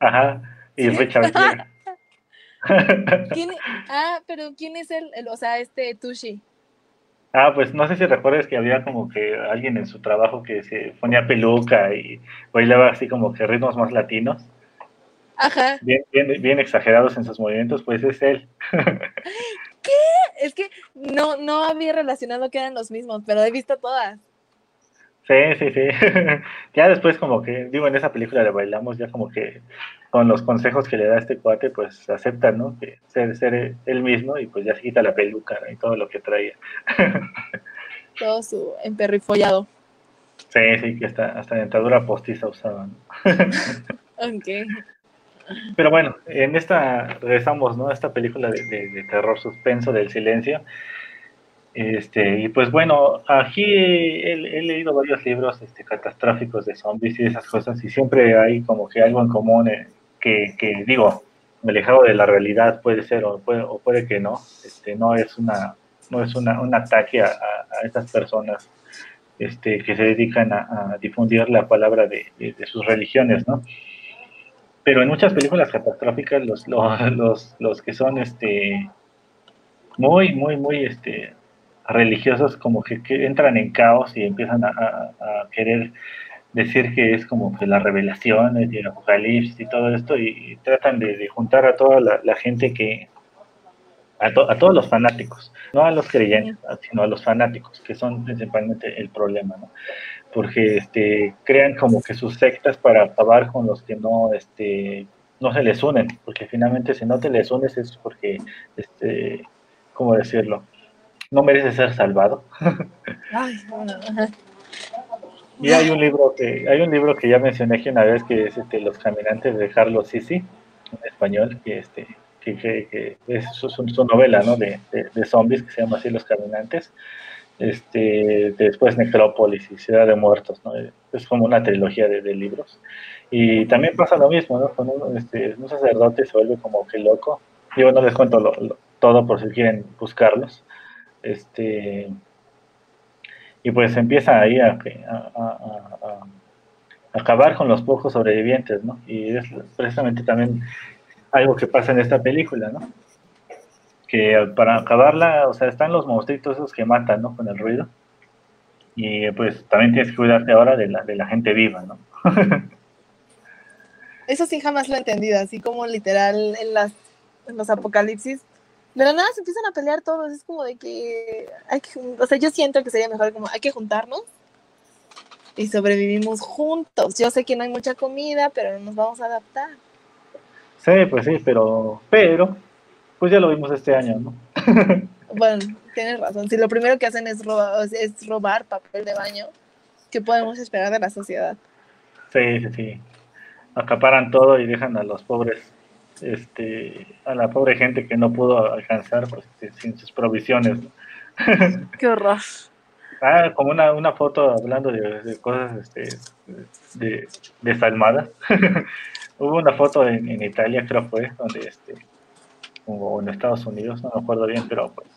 Ajá, y ¿Sí? Richard Gere. ¿Quién? Ah, pero ¿quién es el, el- o sea, este Tushi? Ah, pues no sé si recuerdas que había como que alguien en su trabajo que se ponía peluca y bailaba así como que ritmos más latinos, Ajá, bien, bien, bien exagerados en sus movimientos, pues es él. es que no, no había relacionado que eran los mismos, pero he visto todas. Sí, sí, sí. ya después como que, digo, en esa película le bailamos, ya como que con los consejos que le da este cuate, pues acepta, ¿no? Que ser, ser él mismo y pues ya se quita la peluca ¿no? y todo lo que traía. Todo su emperrifollado. Sí, sí, que hasta, hasta dentadura postiza usaban. Ok. Pero bueno, en esta regresamos, ¿no? A esta película de, terror suspenso del silencio. Este, y pues bueno, aquí he, he leído varios libros este, catastróficos de zombies y esas cosas, y siempre hay como que algo en común eh, que, que, digo, alejado de la realidad puede ser o puede, o puede que no. Este, no es una, no es una, un ataque a, a, estas personas este, que se dedican a, difundir la palabra de, de sus religiones, ¿no? Pero en muchas películas catastróficas los, los, los, los que son este muy, muy, muy este religiosos como que, que entran en caos y empiezan a, a, a, querer decir que es como que la revelación, el apocalipsis y todo esto, y, y tratan de, de, juntar a toda la, la gente que, a, to, a, todos los fanáticos, no a los creyentes, sino a los fanáticos, que son principalmente el problema, ¿no? Porque este, crean como que sus sectas para acabar con los que no, este, no se les unen, porque finalmente si no te les unes es porque, este, ¿cómo decirlo? No mereces ser salvado. Ay, bueno, y hay un libro que hay un libro que ya mencioné aquí una vez que es este, Los caminantes de Carlos Sisi, en español, que este que, que, que es su, su, novela ¿no? de, de, de, zombies que se llama así Los Caminantes. Este, después Necrópolis y Ciudad de Muertos, ¿no? es como una trilogía de, libros. Y también pasa lo mismo, ¿no? Con un, este, sacerdote se vuelve como que loco. Digo, no les cuento lo, todo por si quieren buscarlos. Este, y pues empieza ahí a, a, a, acabar con los pocos sobrevivientes, ¿no? Y es precisamente también algo que pasa en esta película, ¿no? Que para acabarla, o sea, están los monstruitos esos que matan, ¿no? Con el ruido. Y pues también tienes que cuidarte ahora de la, de la gente viva, ¿no? Eso sí jamás lo he entendido, así como literal en, las, en los apocalipsis. De la nada se empiezan a pelear todos, es como de que hay que, o sea, yo siento que sería mejor como hay que juntarnos y sobrevivimos juntos. Yo sé que no hay mucha comida, pero nos vamos a adaptar. Sí, pues sí, pero, pero, pues ya lo vimos este año, ¿no? bueno, tienes razón. Si lo primero que hacen es robar, es robar papel de baño, ¿qué podemos esperar de la sociedad? Sí, sí, sí. Acaparan todo y dejan a los pobres, este, a la pobre gente que no pudo alcanzar pues, sin sus provisiones. Qué horror. Ah, como una, una foto hablando de, cosas este, de, desalmadas. Hubo una foto en, en, Italia, creo fue, donde este, o en Estados Unidos, no me acuerdo bien, pero pues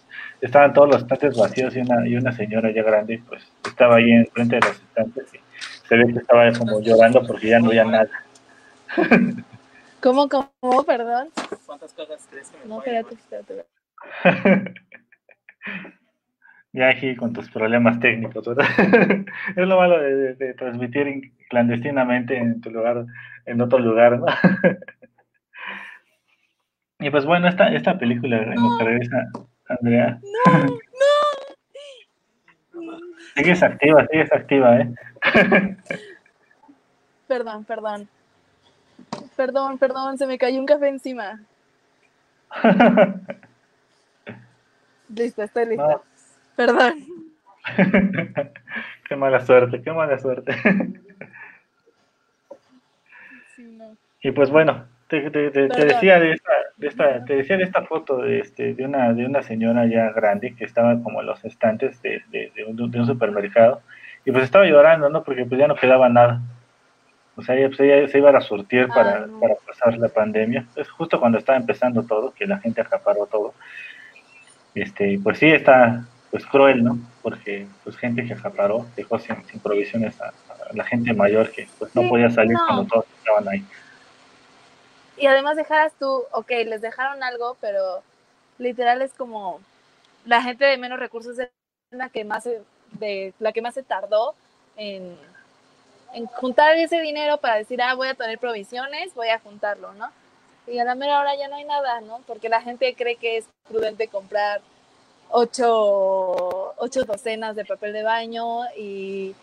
estaban todos los estantes vacíos y una, y una señora ya grande, pues estaba ahí enfrente de los estantes y se ve que estaba como llorando porque ya no había nada. ¿Cómo, cómo, perdón? ¿Cuántas cosas crees que me No, espérate, espérate. ya aquí con tus problemas técnicos, ¿verdad? es lo malo de, transmitir clandestinamente en tu lugar, en otro lugar, ¿no? Y pues bueno, esta, esta película en que regresa Andrea. No, no. Sigues activa, sigues activa, ¿eh? perdón, perdón. Perdón, perdón, se me cayó un café encima. Listo, estoy lista. Perdón. qué mala suerte, qué mala suerte. Y pues bueno, te, decía de esta, te decía de esta foto de este, de una, de una señora ya grande que estaba como en los estantes de, un, supermercado y pues estaba llorando, ¿no? Porque pues ya no quedaba nada. O sea, ella, pues, se iba a surtir para, para pasar la pandemia. Es justo cuando estaba empezando todo, que la gente acaparó todo. Este, pues sí, está pues cruel, ¿no? Porque pues gente que acaparó, dejó sin, provisiones a, la gente mayor que pues no podía salir cuando todos estaban ahí. Y además dejaras tú, ok, les dejaron algo, pero literal es como la gente de menos recursos es la que más se, de la que más se tardó en, en juntar ese dinero para decir, ah, voy a tener provisiones, voy a juntarlo, ¿no? Y a la mera hora ya no hay nada, ¿no? Porque la gente cree que es prudente comprar ocho, ocho docenas de papel de baño y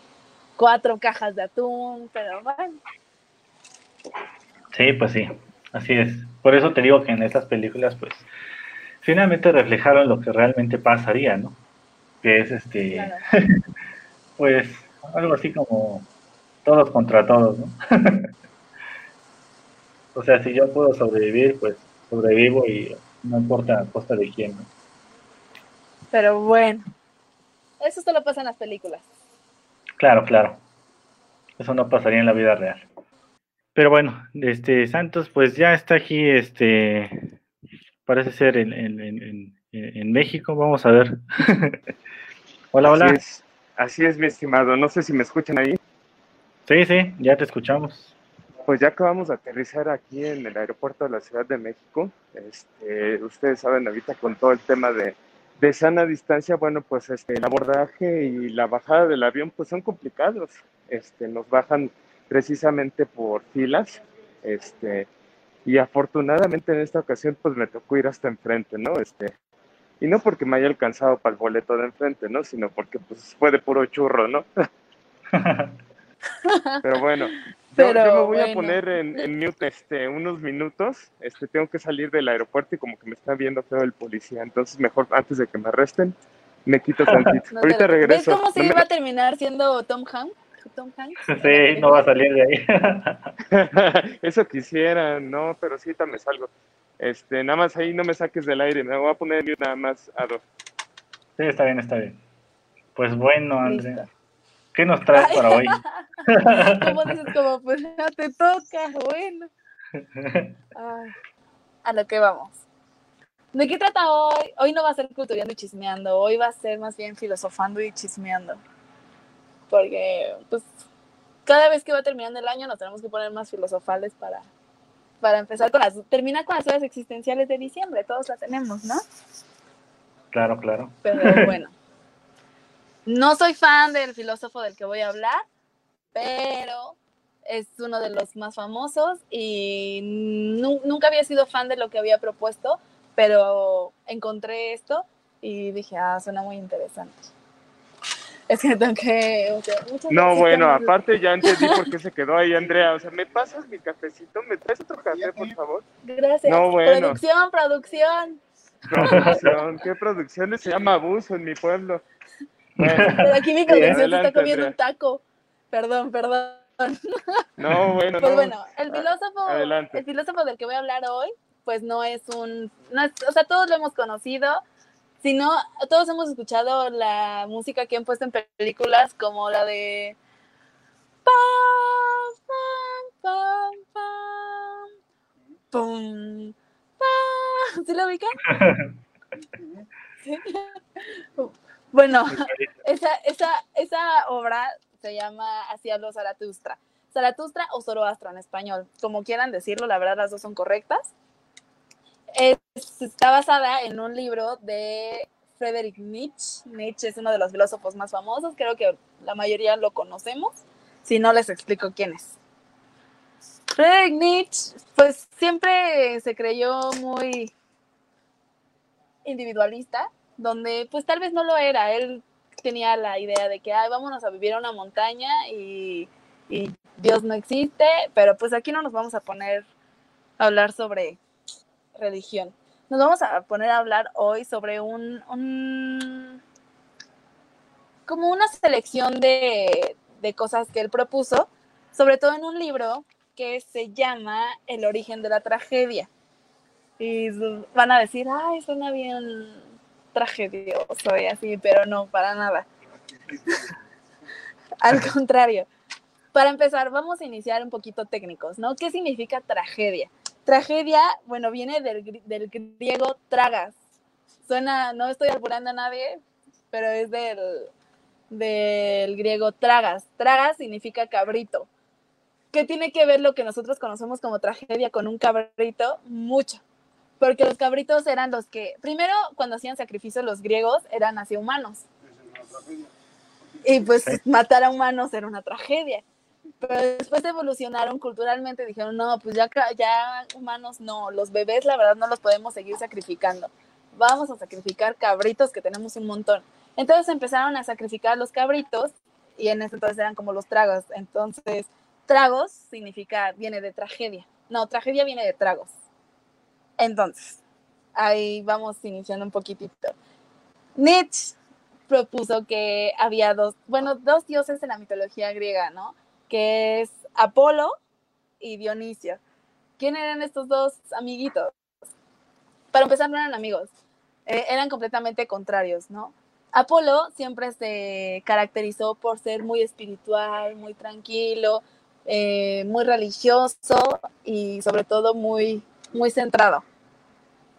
cuatro cajas de atún, pero bueno. Sí, pues sí, así es. Por eso te digo que en estas películas, pues, finalmente reflejaron lo que realmente pasaría, ¿no? Que es este, pues, algo así como todos contra todos, ¿no? o sea, si yo puedo sobrevivir, pues sobrevivo y no importa a costa de quién, ¿no? Pero bueno, eso solo pasa en las películas. Claro, claro. Eso no pasaría en la vida real. Pero bueno, este Santos, pues ya está aquí, este, parece ser en, en, en, México. Vamos a ver. hola, hola. Así es, así es, mi estimado. No sé si me escuchan ahí. Sí, sí, ya te escuchamos. Pues ya acabamos de aterrizar aquí en el aeropuerto de la Ciudad de México. Este, ustedes saben ahorita con todo el tema de de sana distancia, bueno, pues este, el abordaje y la bajada del avión pues son complicados. Este, nos bajan precisamente por filas. Este, y afortunadamente en esta ocasión pues me tocó ir hasta enfrente, ¿no? Este, y no porque me haya alcanzado para el boleto de enfrente, ¿no? Sino porque pues fue de puro churro, ¿no? Pero bueno, yo, me voy a poner en, en, mute este, unos minutos. Este, tengo que salir del aeropuerto y como que me está viendo feo el policía. Entonces, mejor antes de que me arresten, me quito tantito. Ahorita regreso. ¿Ves cómo se iba a terminar siendo Tom Hanks? Tom Hanks? Sí, no va a salir de ahí. Eso quisiera, no, pero sí, me salgo. Este, nada más ahí no me saques del aire, me voy a poner nada más a dos. Sí, está bien, está bien. Pues bueno, Andrea. ¿Qué nos traes para hoy? como dices, como pues ya te toca, bueno. a lo que vamos. ¿De qué trata hoy? Hoy no va a ser culturando y chismeando, hoy va a ser más bien filosofando y chismeando. Porque, pues, cada vez que va terminando el año nos tenemos que poner más filosofales para, para empezar con las, terminar con las horas existenciales de diciembre, todos las tenemos, ¿no? Claro, claro. Pero bueno. No soy fan del filósofo del que voy a hablar, pero es uno de los más famosos y nunca había sido fan de lo que había propuesto, pero encontré esto y dije, ah, suena muy interesante. Es que tengo que... no, bueno, aparte ya entendí por qué se quedó ahí, Andrea. O sea, ¿me pasas mi cafecito? ¿Me traes otro café, por favor? Gracias. No, bueno. Producción, producción. Producción, ¿qué producción? Se llama abuso en mi pueblo. Pero aquí mi producción se está comiendo un taco. Perdón, perdón. No, bueno, Pues bueno, el filósofo, el filósofo del que voy a hablar hoy, pues no es un, o sea, todos lo hemos conocido, sino todos hemos escuchado la música que han puesto en películas como la de pam, pam, pam, pum, pam. ¿Sí lo ubican? Bueno, esa, esa, esa obra se llama Así habló Zaratustra. Zaratustra o Zoroastro en español, como quieran decirlo, la verdad las dos son correctas. Está basada en un libro de Friedrich Nietzsche. Nietzsche es uno de los filósofos más famosos, creo que la mayoría lo conocemos. Si no, les explico quién es. Friedrich Nietzsche, pues siempre se creyó muy individualista, donde pues tal vez no lo era. Él tenía la idea de que, ay, vámonos a vivir a una montaña y, Dios no existe, pero pues aquí no nos vamos a poner a hablar sobre religión. Nos vamos a poner a hablar hoy sobre un, como una selección de, de cosas que él propuso, sobre todo en un libro que se llama El origen de la tragedia. Y van a decir, ay, suena bien tragedioso y así, pero no, para nada. Al contrario. Para empezar, vamos a iniciar un poquito técnicos, ¿no? ¿Qué significa tragedia? Tragedia, bueno, viene del, del griego tragas. Suena, no estoy alburando a nadie, pero es del, del griego tragas. Tragas significa cabrito. ¿Qué tiene que ver lo que nosotros conocemos como tragedia con un cabrito? Mucho porque los cabritos eran los que, primero, cuando hacían sacrificios los griegos, eran hacia humanos. Y pues matar a humanos era una tragedia. Pero después evolucionaron culturalmente, dijeron, no, pues ya, ya humanos no, los bebés la verdad no los podemos seguir sacrificando. Vamos a sacrificar cabritos que tenemos un montón. Entonces empezaron a sacrificar los cabritos y en ese entonces eran como los tragos. Entonces, tragos significa, viene de tragedia. No, tragedia viene de tragos. Entonces, ahí vamos iniciando un poquitito. Nietzsche propuso que había dos, bueno, dos dioses en la mitología griega, ¿no? Que es Apolo y Dionisio. ¿Quién eran estos dos amiguitos? Para empezar, no eran amigos, eh, eran completamente contrarios, ¿no? Apolo siempre se caracterizó por ser muy espiritual, muy tranquilo, eh, muy religioso y sobre todo muy muy centrado.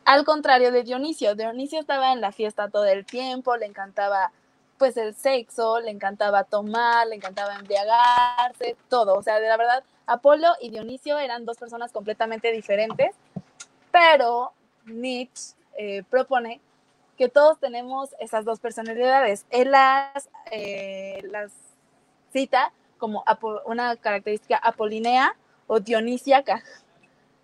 Al contrario de Dionisio, Dionisio estaba en la fiesta todo el tiempo, le encantaba pues el sexo, le encantaba tomar, le encantaba embriagarse, todo. O sea, de la verdad, Apolo y Dionisio eran dos personas completamente diferentes, pero Nietzsche eh, propone que todos tenemos esas dos personalidades. Él las, eh, las cita como una característica apolinea o dionisíaca.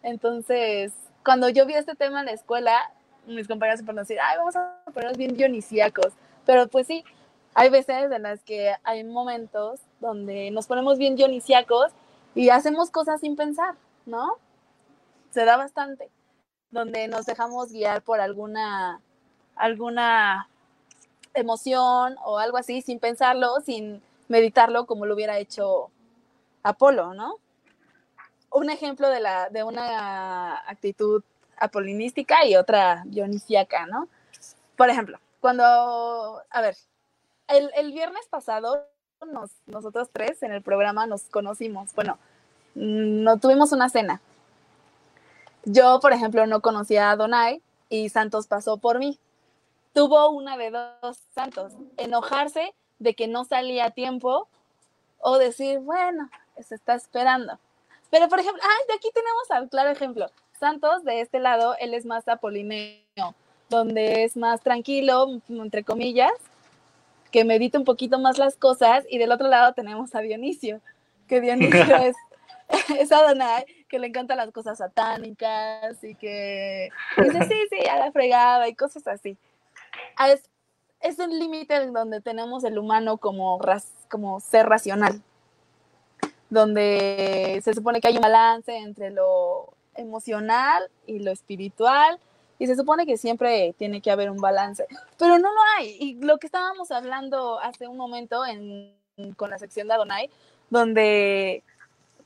Entonces, cuando yo vi este tema en la escuela, mis compañeros se decir, ay, vamos a ponernos bien dionisíacos. Pero pues sí, hay veces en las que hay momentos donde nos ponemos bien dionisíacos y hacemos cosas sin pensar, ¿no? Se da bastante. Donde nos dejamos guiar por alguna, alguna emoción o algo así, sin pensarlo, sin meditarlo como lo hubiera hecho Apolo, ¿no? un ejemplo de, la, de una actitud apolinística y otra dionisíaca, ¿no? Por ejemplo, cuando, a ver, el, viernes pasado nosotros tres en el programa nos conocimos, bueno, no tuvimos una cena. Yo, por ejemplo, no conocía a Donai y Santos pasó por mí. Tuvo una de dos Santos, enojarse de que no salía a tiempo o decir, bueno, se está esperando. Pero, por ejemplo, ah, de aquí tenemos al claro ejemplo. Santos, de este lado, él es más apolineo, donde es más tranquilo, entre comillas, que medita un poquito más las cosas, y del otro lado tenemos a Dionisio, que Dionisio es, es Adonai, que le encantan las cosas satánicas y que dice sí, sí, a la fregada y cosas así. Es, es un límite en donde tenemos el humano como, como ser racional, donde se supone que hay un balance entre lo emocional y lo espiritual, y se supone que siempre tiene que haber un balance, pero no lo hay. Y lo que estábamos hablando hace un momento en, con la sección de Adonai, donde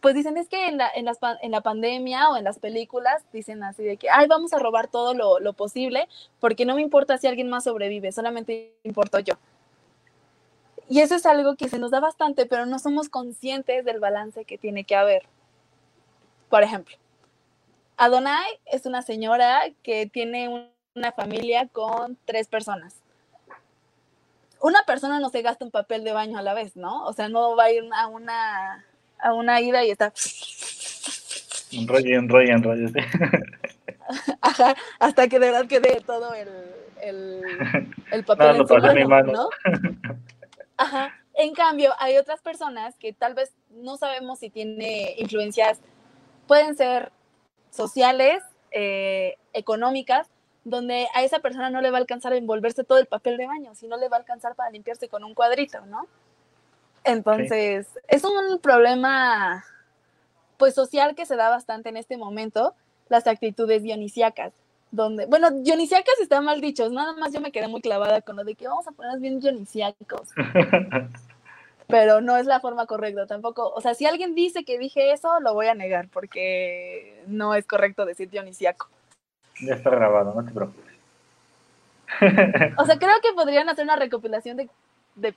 pues dicen es que en la, en, las, en la pandemia o en las películas dicen así de que, ay, vamos a robar todo lo, lo posible porque no me importa si alguien más sobrevive, solamente importo yo. Y eso es algo que se nos da bastante, pero no somos conscientes del balance que tiene que haber. Por ejemplo, Adonai es una señora que tiene una familia con tres personas. Una persona no se gasta un papel de baño a la vez, ¿no? O sea, no va a ir a una, a una ida y está... Enrolle, enrolle, enrolle. Ajá, hasta que de verdad quede todo el, el, el papel en su mano, ¿no? Ajá. En cambio, hay otras personas que tal vez no sabemos si tiene influencias, pueden ser sociales, eh, económicas, donde a esa persona no le va a alcanzar a envolverse todo el papel de baño, sino le va a alcanzar para limpiarse con un cuadrito, ¿no? Entonces, es un problema pues social que se da bastante en este momento, las actitudes dionisíacas, donde, bueno, dionisíacas están mal dichos, nada más yo me quedé muy clavada con lo de que vamos a ponernos bien dionisíacos. pero no es la forma correcta tampoco. O sea, si alguien dice que dije eso, lo voy a negar porque no es correcto decir dionisíaco. Ya está grabado, no te preocupes. o sea, creo que podrían hacer una recopilación de, de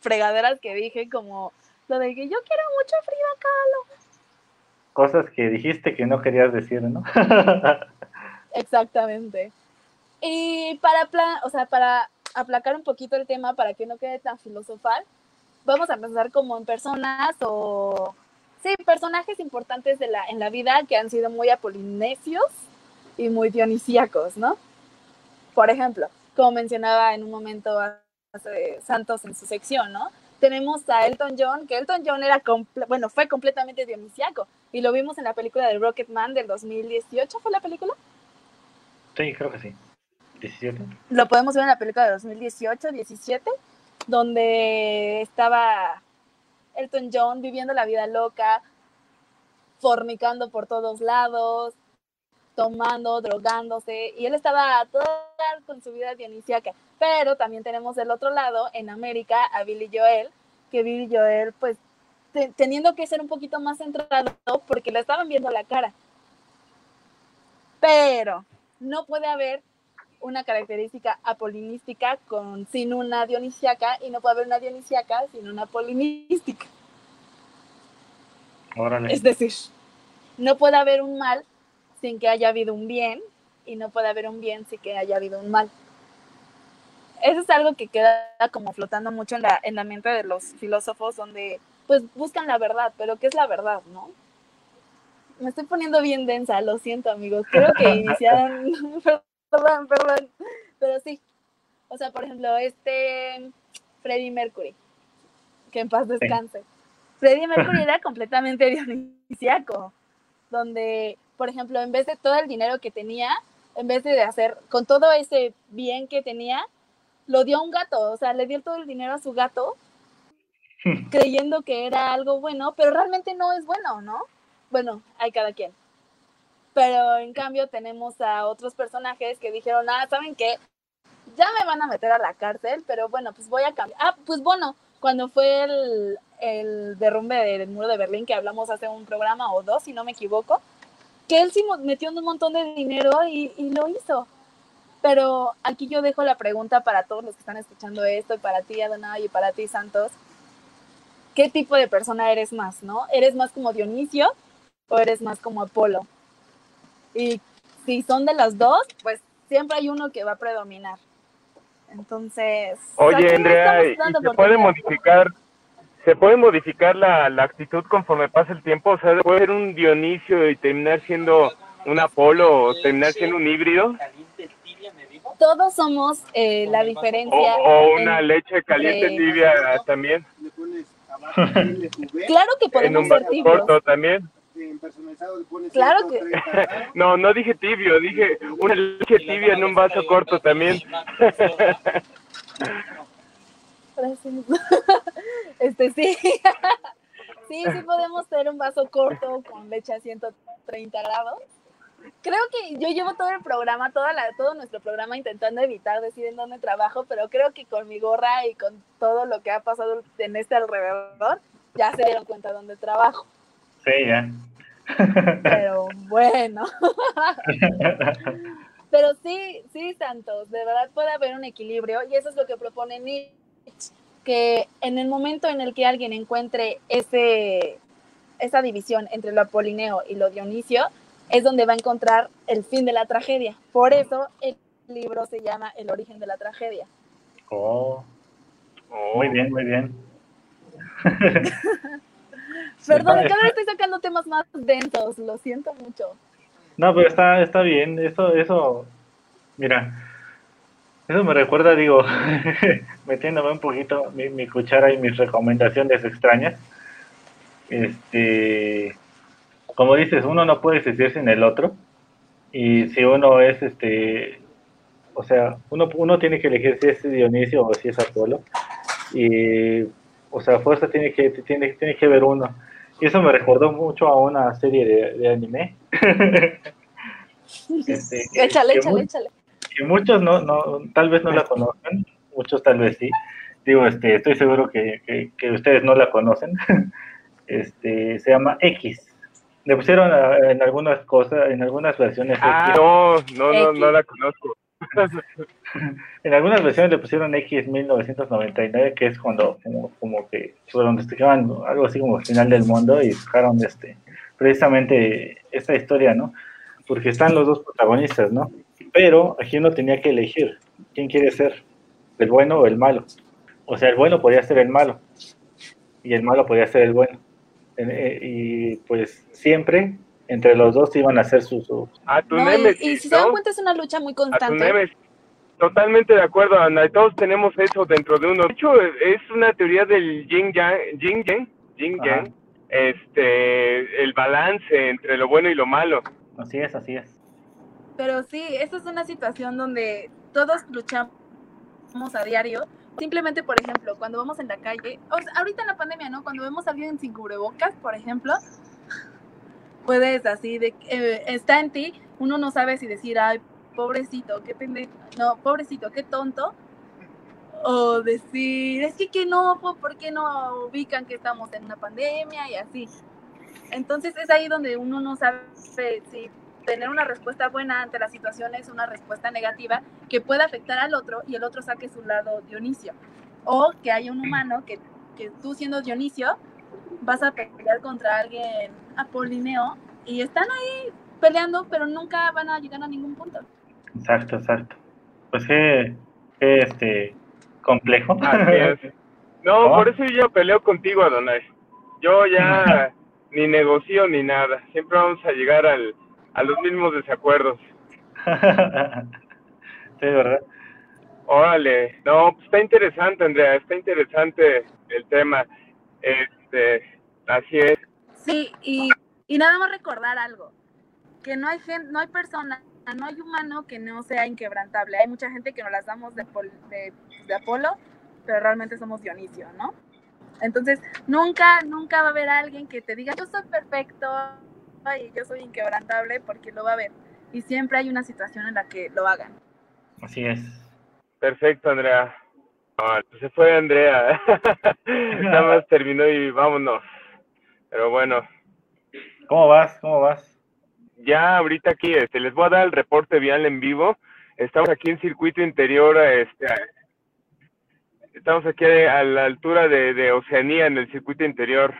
fregaderas que dije, como lo de que yo quiero mucho Frida Kahlo. Cosas que dijiste que no querías decir, ¿no? Exactamente. Y para, o sea, para aplacar un poquito el tema, para que no quede tan filosofal, vamos a pensar como en personas o, sí, personajes importantes de la, en la vida que han sido muy apolinesios y muy dionisíacos, ¿no? Por ejemplo, como mencionaba en un momento Santos en su sección, ¿no? Tenemos a Elton John, que Elton John era, bueno, fue completamente dionisíaco y lo vimos en la película de Rocketman del 2018, ¿fue la película? Sí, creo que sí. 17. Lo podemos ver en la película de 2018, 17, donde estaba Elton John viviendo la vida loca, fornicando por todos lados, tomando, drogándose, y él estaba todo con su vida dionisíaca. Pero también tenemos del otro lado, en América, a Billy Joel, que Billy Joel, pues, teniendo que ser un poquito más centrado, porque le estaban viendo la cara. Pero no puede haber una característica apolinística con, sin una dionisíaca, y no puede haber una dionisíaca sin una apolinística. Es decir, no puede haber un mal sin que haya habido un bien y no puede haber un bien sin que haya habido un mal. Eso es algo que queda como flotando mucho en la, en la mente de los filósofos donde pues buscan la verdad, pero ¿qué es la verdad, no? Me estoy poniendo bien densa, lo siento amigos, creo que iniciaron, perdón, perdón, pero sí. O sea, por ejemplo, este Freddie Mercury, que en paz descanse. Freddie Mercury era completamente dionisiaco, donde por ejemplo, en vez de todo el dinero que tenía, en vez de hacer con todo ese bien que tenía, lo dio a un gato, o sea, le dio todo el dinero a su gato, creyendo que era algo bueno, pero realmente no es bueno, ¿no? Bueno, hay cada quien. Pero en cambio tenemos a otros personajes que dijeron, ah, ¿saben qué? Ya me van a meter a la cárcel, pero bueno, pues voy a cambiar. Ah, pues bueno, cuando fue el, derrumbe del muro de Berlín, que hablamos hace un programa o dos, si no me equivoco, que él sí metió un montón de dinero y, lo hizo. Pero aquí yo dejo la pregunta para todos los que están escuchando esto, y para ti, Adonai, y para ti, Santos. ¿Qué tipo de persona eres más, no? ¿Eres más como Dionisio o eres más como Apolo? Y si son de las dos, pues siempre hay uno que va a predominar. Entonces... Oye, Andrea, ¿y se puede modificar se puede modificar la, la actitud conforme pasa el tiempo, o sea, puede ser un Dionisio y terminar siendo un Apolo o terminar siendo un híbrido. Todos somos eh, la diferencia. O, una leche caliente tibia también. claro que podemos ser tibios. corto también. Claro que. no, no dije tibio, dije una leche tibia en un vaso corto también. este sí. sí, sí podemos tener un vaso corto con leche a 130 grados creo que yo llevo todo el programa, toda la, todo nuestro programa intentando evitar decir en dónde trabajo, pero creo que con mi gorra y con todo lo que ha pasado en este alrededor, ya se dieron cuenta dónde trabajo. Sí, ya. Pero bueno. pero sí, sí, Santos, de verdad puede haber un equilibrio y eso es lo que propone Nietzsche, que en el momento en el que alguien encuentre ese, esa división entre lo apolineo y lo dionisio, es donde va a encontrar el fin de la tragedia. Por eso el libro se llama El origen de la tragedia. Oh, muy bien, muy bien. Perdón, cada vez estoy sacando temas más densos, lo siento mucho. No, pero está, está bien, eso, eso, mira, eso me recuerda, digo, metiéndome un poquito mi, mi cuchara y mis recomendaciones extrañas. Este, como dices, uno no puede existir sin el otro. Y si uno es este, o sea, uno, uno tiene que elegir si es Dionisio o si es Apolo. Y, o sea, fuerza tiene que, tiene, tiene que ver uno. Y eso me recordó mucho a una serie de, anime. este, échale, échale, échale. Que muchos no, no, tal vez no la conocen, muchos tal vez sí. Digo, este, estoy seguro que, que, que ustedes no la conocen. este, se llama X. Le pusieron en algunas cosas, en algunas versiones. Ah, no, no, no, no la conozco. en algunas versiones le pusieron X 1999, que es cuando, como, como que, donde explicaban algo así como el final del mundo y dejaron este, precisamente esta historia, ¿no? Porque están los dos protagonistas, ¿no? Pero aquí uno tenía que elegir quién quiere ser, el bueno o el malo. O sea, el bueno podía ser el malo y el malo podía ser el bueno. Eh, y pues siempre entre los dos iban a hacer sus... A tu y, si se dan cuenta es una lucha muy constante. Totalmente de acuerdo, Ana. Todos tenemos eso dentro de uno. De hecho, es una teoría del yin yang, yin yang, yin yang, este, el balance entre lo bueno y lo malo. Así es, así es. Pero sí, esta es una situación donde todos luchamos a diario Simplemente, por ejemplo, cuando vamos en la calle, ahorita en la pandemia, ¿no? Cuando vemos a alguien sin cubrebocas, por ejemplo, puedes así, de, eh, está en ti, uno no sabe si decir, ay, pobrecito, qué pendejo, no, pobrecito, qué tonto, o decir, es que que no, ¿por qué no ubican que estamos en una pandemia y así? Entonces es ahí donde uno no sabe si tener una respuesta buena ante la situación es una respuesta negativa que puede afectar al otro y el otro saque su lado Dionisio. O que haya un humano que, que tú siendo Dionisio vas a pelear contra alguien apolineo y están ahí peleando, pero nunca van a llegar a ningún punto. Exacto, exacto. Pues que, este complejo. No, por eso yo peleo contigo, Adonai. Yo ya ni negocio ni nada. Siempre vamos a llegar al, a los mismos desacuerdos. sí, ¿verdad? Órale, no, pues está interesante, Andrea, está interesante el tema. Este, así es. Sí, y, y nada más recordar algo, que no hay gente, no hay persona, no hay humano que no sea inquebrantable. Hay mucha gente que nos las damos de, de, de Apolo, pero realmente somos Dionisio, ¿no? Entonces, nunca, nunca va a haber alguien que te diga, yo soy perfecto, y yo soy inquebrantable porque lo va a ver. Y siempre hay una situación en la que lo hagan. Así es. Perfecto, Andrea. se fue Andrea. Nada más terminó y vámonos. Pero bueno. ¿Cómo vas? ¿Cómo vas? Ya ahorita aquí, este, les voy a dar el reporte vial en vivo. Estamos aquí en circuito interior, este, estamos aquí a la altura de, de Oceanía en el circuito interior.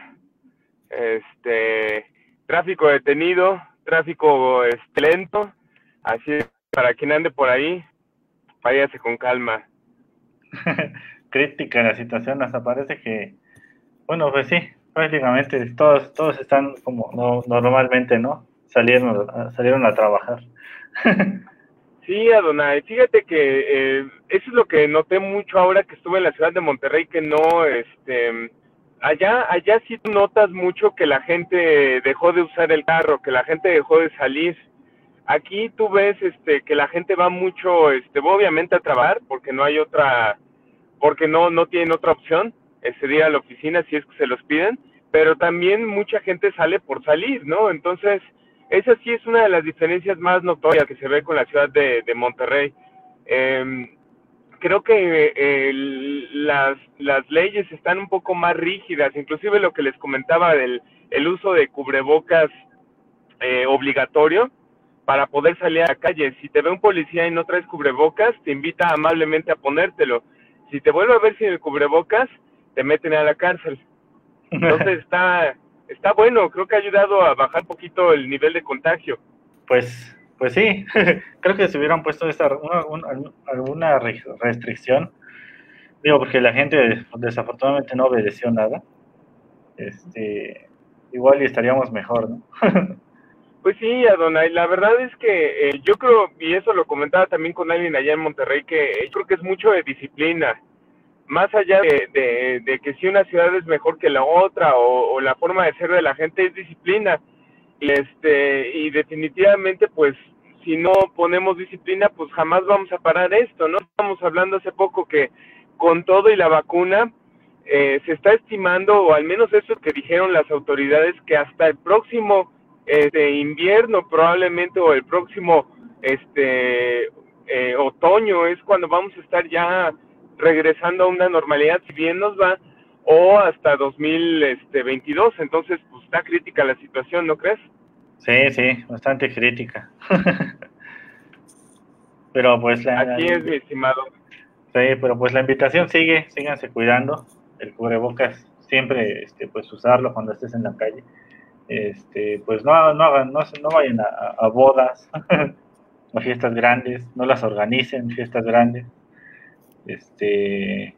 Este, tráfico detenido, tráfico este, lento, así para quien ande por ahí, váyase con calma. Crítica la situación, hasta parece que Bueno, pues sí, prácticamente todos, todos están como normalmente, ¿no? Salieron, salieron a trabajar. Sí, Adonai, fíjate que eh, eso es lo que noté mucho ahora que estuve en la ciudad de Monterrey, que no, este, allá, allá sí notas mucho que la gente dejó de usar el carro, que la gente dejó de salir. Aquí tú ves, este, que la gente va mucho, este, obviamente a trabajar, porque no hay otra, porque no, no tienen otra opción, ese día a la oficina si es que se los piden, pero también mucha gente sale por salir, ¿no? Entonces, esa sí es una de las diferencias más notorias que se ve con la ciudad de, Monterrey. Em, creo que las, las leyes están un poco más rígidas, inclusive lo que les comentaba del el uso de cubrebocas eh, obligatorio para poder salir a la calle. Si te ve un policía y no traes cubrebocas, te invita amablemente a ponértelo. Si te vuelve a ver sin el cubrebocas, te meten a la cárcel. Entonces está está bueno, creo que ha ayudado a bajar un poquito el nivel de contagio. Pues, pues sí, creo que si hubieran puesto esta, alguna restricción, digo, porque la gente desafortunadamente no obedeció nada, este, igual y estaríamos mejor, ¿no? Pues sí, Adonai, la verdad es que eh, yo creo, y eso lo comentaba también con alguien allá en Monterrey, que yo creo que es mucho de disciplina más allá de, que si una ciudad es mejor que la otra o, la forma de ser de la gente es disciplina. Y este y definitivamente pues si no ponemos disciplina pues jamás vamos a parar esto no estamos hablando hace poco que con todo y la vacuna eh, se está estimando o al menos eso que dijeron las autoridades que hasta el próximo este invierno probablemente o el próximo este eh, otoño es cuando vamos a estar ya regresando a una normalidad, si bien nos va, o hasta 2022. Entonces, pues está crítica la situación, ¿no crees? Sí, sí, bastante crítica. pero pues la... Aquí es, mi estimado. Sí, pero pues la invitación sigue, síganse cuidando. El cubrebocas siempre, este, pues usarlo cuando estés en la calle. Este, pues no, no hagan, no, no vayan a, a bodas, a fiestas grandes, no las organicen, fiestas grandes este,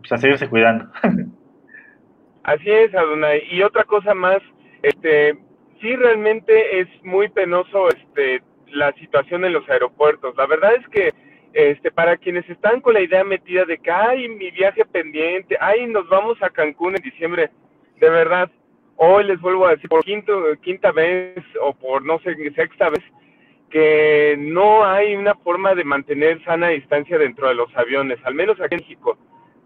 pues a seguirse cuidando. Así es, Adonai. Y otra cosa más, este, sí realmente es muy penoso, este, la situación en los aeropuertos. La verdad es que, este, para quienes están con la idea metida de que, ay, mi viaje pendiente, ay, nos vamos a Cancún en diciembre, de verdad, hoy les vuelvo a decir por quinto, quinta vez o por no sé, sexta vez, que no hay una forma de mantener sana distancia dentro de los aviones, al menos aquí en México.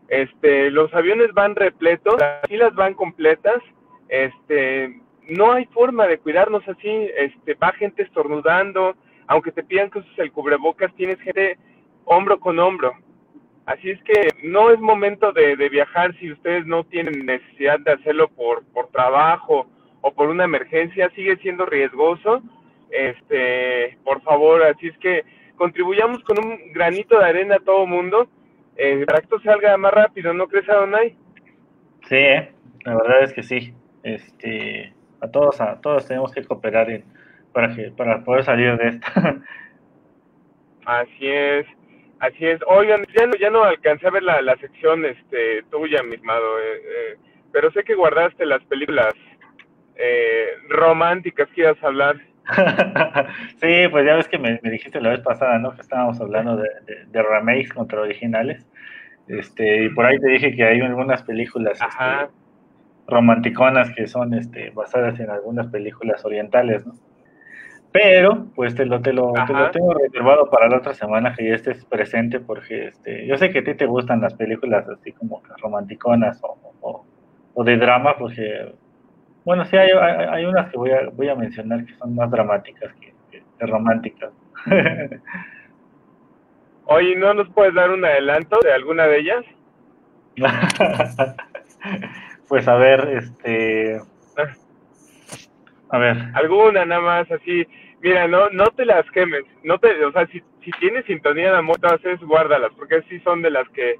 Este, los aviones van repletos, las filas van completas, este, no hay forma de cuidarnos así, este, va gente estornudando, aunque te pidan que uses el cubrebocas, tienes gente hombro con hombro. Así es que no es momento de, de viajar si ustedes no tienen necesidad de hacerlo por, por trabajo o por una emergencia, sigue siendo riesgoso este, por favor, así es que contribuyamos con un granito de arena a todo mundo eh, para que esto salga más rápido, ¿no crees, Adonai? Sí, eh, la verdad es que sí. Este, a todos, a todos tenemos que cooperar para que, para poder salir de esto. así es, así es. Oigan, ya no, ya no alcancé a ver la, la sección, este, tuya, mi estimado, eh, pero sé que guardaste las películas románticas que ibas a hablar. sí, pues ya ves que me, dijiste la vez pasada, ¿no? Que estábamos hablando de, de, remakes contra originales. Este, y por ahí te dije que hay algunas películas este, romanticonas que son este, basadas en algunas películas orientales, ¿no? Pero, pues te lo, te lo, te lo tengo reservado para la otra semana que ya estés presente, porque este, yo sé que a ti te gustan las películas así como romanticonas o, o de drama, porque bueno, sí, hay, hay, unas que voy a, voy a mencionar que son más dramáticas que, románticas. Oye, ¿no nos puedes dar un adelanto de alguna de ellas? pues a ver, este... A ver. Alguna nada más, así. Mira, no no te las quemes. No te, o sea, si, si tienes sintonía de amor, todas guárdalas, porque así son de las que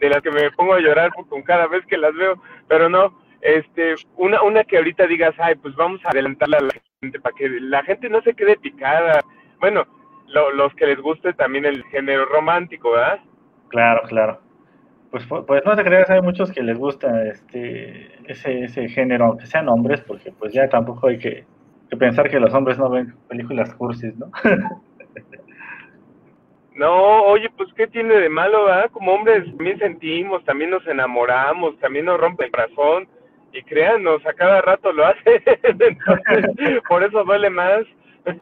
de las que me pongo a llorar con cada vez que las veo, pero no, este, una, una que ahorita digas, ay, pues vamos a adelantarla a la gente para que la gente no se quede picada. Bueno, los que les guste también el género romántico, ¿verdad? Claro, claro. pues, pues no te creas, hay muchos que les gusta este ese, ese género, aunque sean hombres, porque pues ya tampoco hay que, pensar que los hombres no ven películas cursis, ¿no? No, oye, pues ¿qué tiene de malo, ah? Como hombres también sentimos, también nos enamoramos, también nos rompe el corazón y créanos, a cada rato lo hace, por eso duele más.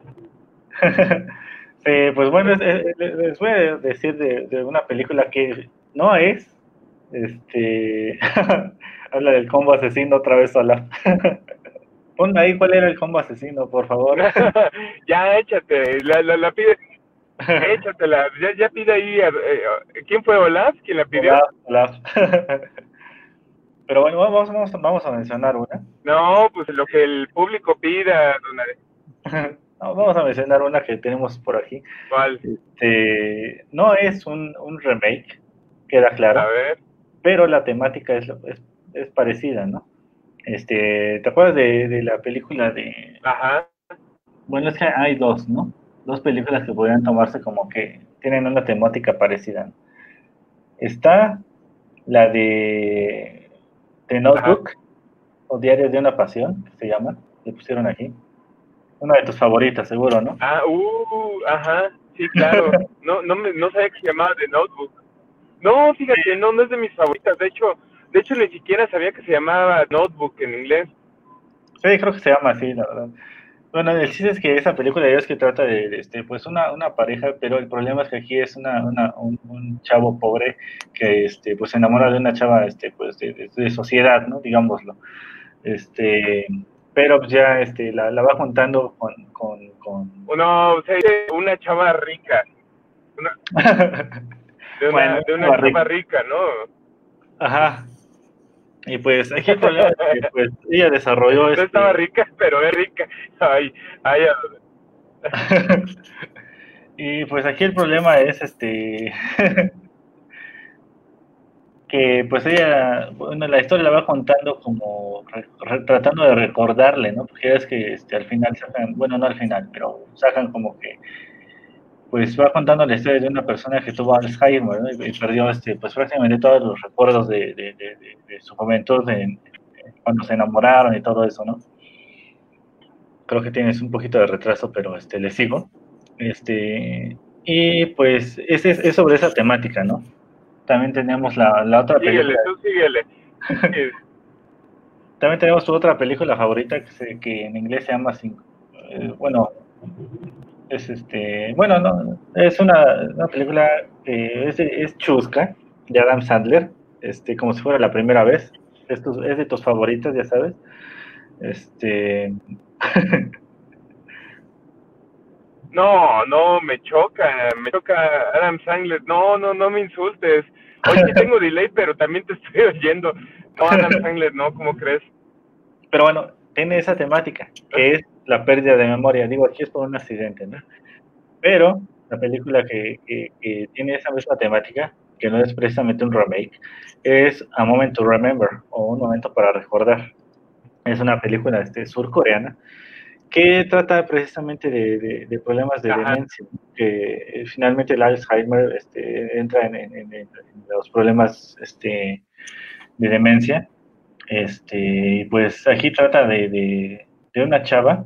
sí, pues bueno, les voy a decir de, de una película que no es, este, habla del combo asesino otra vez sola. Pon ahí cuál era el combo asesino, por favor. ya échate, la, la, la pide. Échatela, ya, ya pide ahí. Eh, ¿Quién fue Olaf? ¿Quién la pidió? Olaf, Pero bueno, vamos, vamos, vamos, a mencionar una. No, pues lo que el público pida, vamos a mencionar una que tenemos por aquí. ¿Cuál? Este, no es un, un remake, queda claro. A ver. Pero la temática es, es, es parecida, ¿no? Este, ¿te acuerdas de, de la película de... Ajá. Bueno, es que hay dos, ¿no? Dos películas que podrían tomarse como que tienen una temática parecida. Está la de The Notebook, o Diarios de una Pasión, que se llama, le pusieron aquí. Una de tus favoritas, seguro, ¿no? Ah, uh, ajá, sí, claro. no, no, me, no sabía que se llamaba The Notebook. No, fíjate, no, no es de mis favoritas. De hecho, de hecho ni siquiera sabía que se llamaba Notebook en inglés. Sí, creo que se llama así, la verdad. Bueno, el chiste es que esa película es que trata de, este, pues una, una pareja, pero el problema es que aquí es una, una un, chavo pobre que, este, pues se enamora de una chava, este, pues de, de, sociedad, ¿no? Digámoslo. Este, pero ya, este, la, la va juntando con, con, con... No, o sea, una chava rica. Una... de una, de una chava rica, ¿no? Ajá. Y pues aquí el problema es que pues, ella desarrolló... No este... estaba rica, pero es rica. Ay, ay, y pues aquí el problema es este... que pues ella, bueno, la historia la va contando como tratando de recordarle, ¿no? Porque es que este, al final sacan, bueno, no al final, pero sacan como que pues va contando la historia de una persona que tuvo Alzheimer y, perdió este, pues prácticamente todos los recuerdos de, de, su juventud, cuando se enamoraron y todo eso, ¿no? Creo que tienes un poquito de retraso, pero este, le sigo. Este, y pues es, es, sobre esa temática, ¿no? También tenemos la, la otra síguele, Tú síguele. También tenemos tu otra película favorita que, que en inglés se llama, eh, bueno, es este, bueno, no, es una, una película que es, es, chusca de Adam Sandler, este, como si fuera la primera vez. Es, es de tus favoritas, ya sabes. Este. no, no, me choca, me choca Adam Sandler. No, no, no me insultes. Oye, tengo delay, pero también te estoy oyendo. No, Adam Sandler, no, ¿cómo crees? Pero bueno, tiene esa temática, que es la pérdida de memoria. Digo, aquí es por un accidente, ¿no? Pero la película que, que, tiene esa misma temática, que no es precisamente un remake, es A Moment to Remember, o Un Momento para Recordar. Es una película este, surcoreana que trata precisamente de, de, problemas de demencia, que eh, finalmente el Alzheimer este, entra en, en, en, los problemas este, de demencia. Este, pues aquí trata de, de una chava.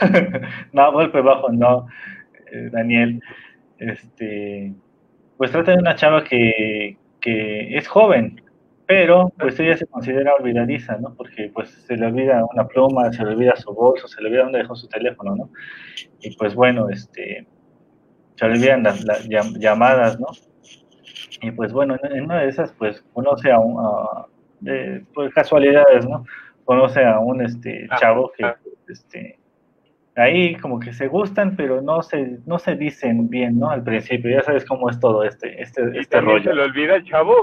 no, golpe bajo, no, eh, Daniel. Este, pues trata de una chava que, que es joven, pero pues ella se considera olvidadiza, ¿no? Porque pues se le olvida una pluma, se le olvida su bolso, se le olvida dónde dejó su teléfono, ¿no? Y pues bueno, este, se le olvidan las, llamadas, ¿no? Y pues bueno, en una de esas pues conoce a un, de, pues casualidades, ¿no? Conoce a un este ah, chavo que ah. este ahí como que se gustan, pero no se no se dicen bien, ¿no? Al principio, ya sabes cómo es todo este este, este rollo. se le olvida el chavo?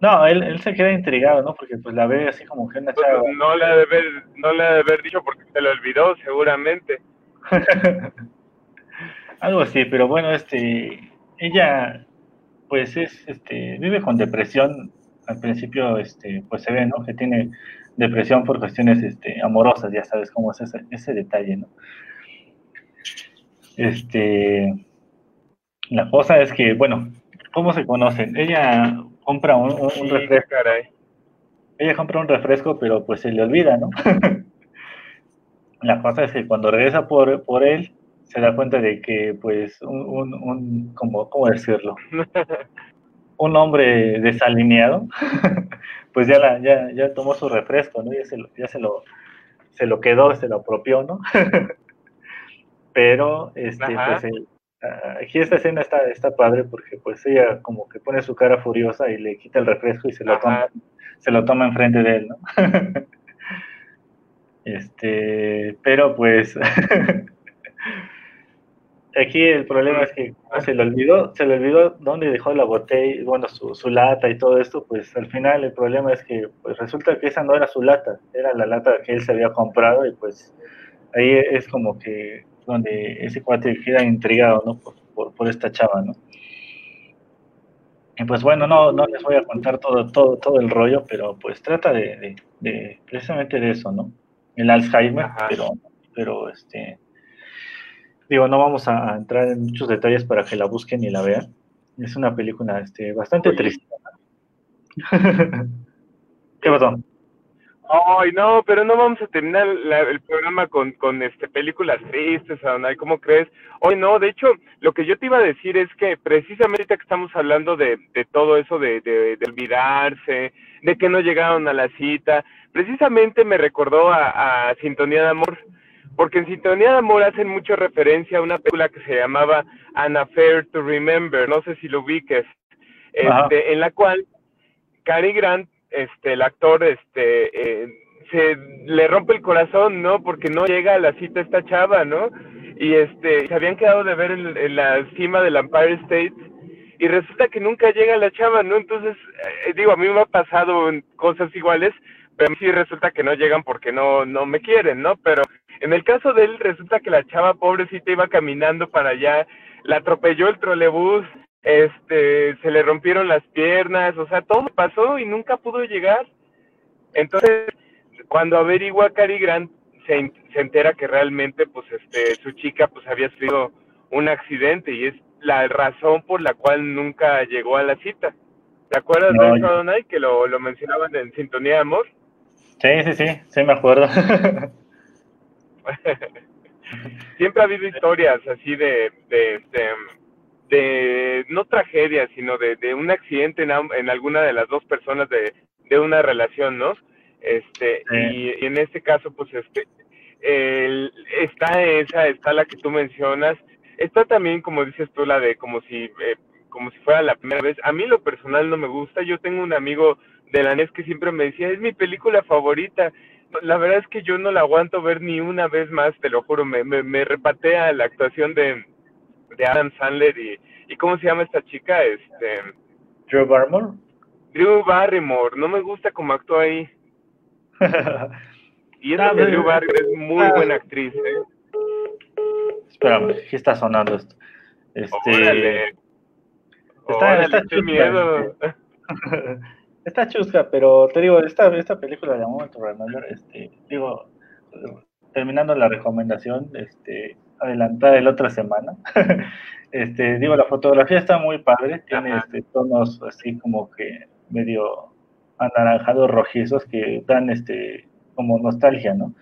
No, él, él se queda intrigado, ¿no? Porque pues la ve así como que una pues, chava. no le ha de haber, no le ha de haber dicho porque se le olvidó, seguramente. Algo así, pero bueno, este ella pues es este vive con depresión al principio este, pues se ve, ¿no? Que tiene depresión por cuestiones este, amorosas, ya sabes cómo es ese, ese detalle, ¿no? Este, la cosa es que, bueno, ¿Cómo se conocen? Ella compra un, refresco. caray. Ella compra un refresco, pero pues se le olvida, ¿no? La cosa es que cuando regresa por, por él, se da cuenta de que, pues, un, un, un como, ¿cómo decirlo? Un hombre desalineado, pues ya, la, ya, ya tomó su refresco, ¿no? Ya se lo, ya se lo, se lo quedó, se lo apropió, ¿no? Pero, este, Ajá. pues, el- ah, aquí esta escena está, está padre porque, pues, ella como que pone su cara furiosa y le quita el refresco y se lo toma se lo toma enfrente de él, ¿no? este, pero pues aquí el problema es que como se le olvidó, se le olvidó dónde dejó la botella, bueno, su, su lata y todo esto, pues al final el problema es que pues resulta que esa no era su lata, era la lata que él se había comprado y pues ahí es como que donde ese cuate queda intrigado, ¿no? Por, por, por esta chava, ¿no? Y pues bueno, no, no les voy a contar todo, todo, todo el rollo, pero pues trata de, de- de precisamente de eso, ¿no? El Alzheimer, Ajá. pero, pero este, digo, no vamos a, entrar en muchos detalles para que la busquen y la vean. Es una película este, bastante Oye. triste. ¿Qué pasó? Ay, no, pero no vamos a terminar la- el programa con, con este películas tristes, Adonai, ¿cómo crees? Hoy no, de hecho, lo que yo te iba a decir es que precisamente que estamos hablando de, de todo eso de, de, de olvidarse, de que no llegaron a la cita, precisamente me recordó a, a Sintonía de Amor, porque en Sintonía de Amor hacen mucha referencia a una película que se llamaba An Affair to Remember, no sé si lo ubiques, este, en la cual Cary Grant, este, el actor, este, eh, se le rompe el corazón, ¿no? Porque no llega a la cita esta chava, ¿no? Y este, se habían quedado de ver en, en la cima del Empire State y resulta que nunca llega la chava, ¿no? Entonces, eh, digo, a mí me ha pasado cosas iguales, pero sí resulta que no llegan porque no, no me quieren, ¿no? Pero en el caso de él, resulta que la chava pobrecita iba caminando para allá, la atropelló el trolebús, este, se le rompieron las piernas, o sea, todo pasó y nunca pudo llegar. Entonces, cuando averigua a Cary Grant, se, se entera que realmente, pues, este, su chica, pues, había sufrido un accidente y es la razón por la cual nunca llegó a la cita. ¿Te acuerdas No, de eso, Adonai, que lo, lo mencionaban en Sintonía de Amor? Sí, sí, sí, sí me acuerdo. Siempre ha habido historias así de, de, de, de- no tragedias, sino de, de un accidente en, en alguna de las dos personas de, de una relación, ¿no? Este, Sí. y, y en este caso, pues, este, el- está esa, está la que tú mencionas, está también, como dices tú, la de como si, eh, como si fuera la primera vez. A mí lo personal no me gusta, yo tengo un amigo de la NES que siempre me decía, es mi película favorita, la verdad es que yo no la aguanto ver ni una vez más, te lo juro, me, me, me repatea la actuación de, de Adam Sandler y, y ¿cómo se llama esta chica? Este, Drew Barrymore. Drew Barrymore, no me gusta cómo actúa ahí. Y esa pero- Drew Barrymore es muy buena actriz, ¿eh? Espérame, aquí está sonando esto. Este, Órale. Está- Órale, está qué miedo. Está chusca, pero te digo, esta, esta película de Moment Remember, este, digo, terminando la recomendación, este, adelantada de la otra semana, este, digo, la fotografía está muy padre, tiene este, tonos así como que medio anaranjados rojizos que dan este como nostalgia, ¿no?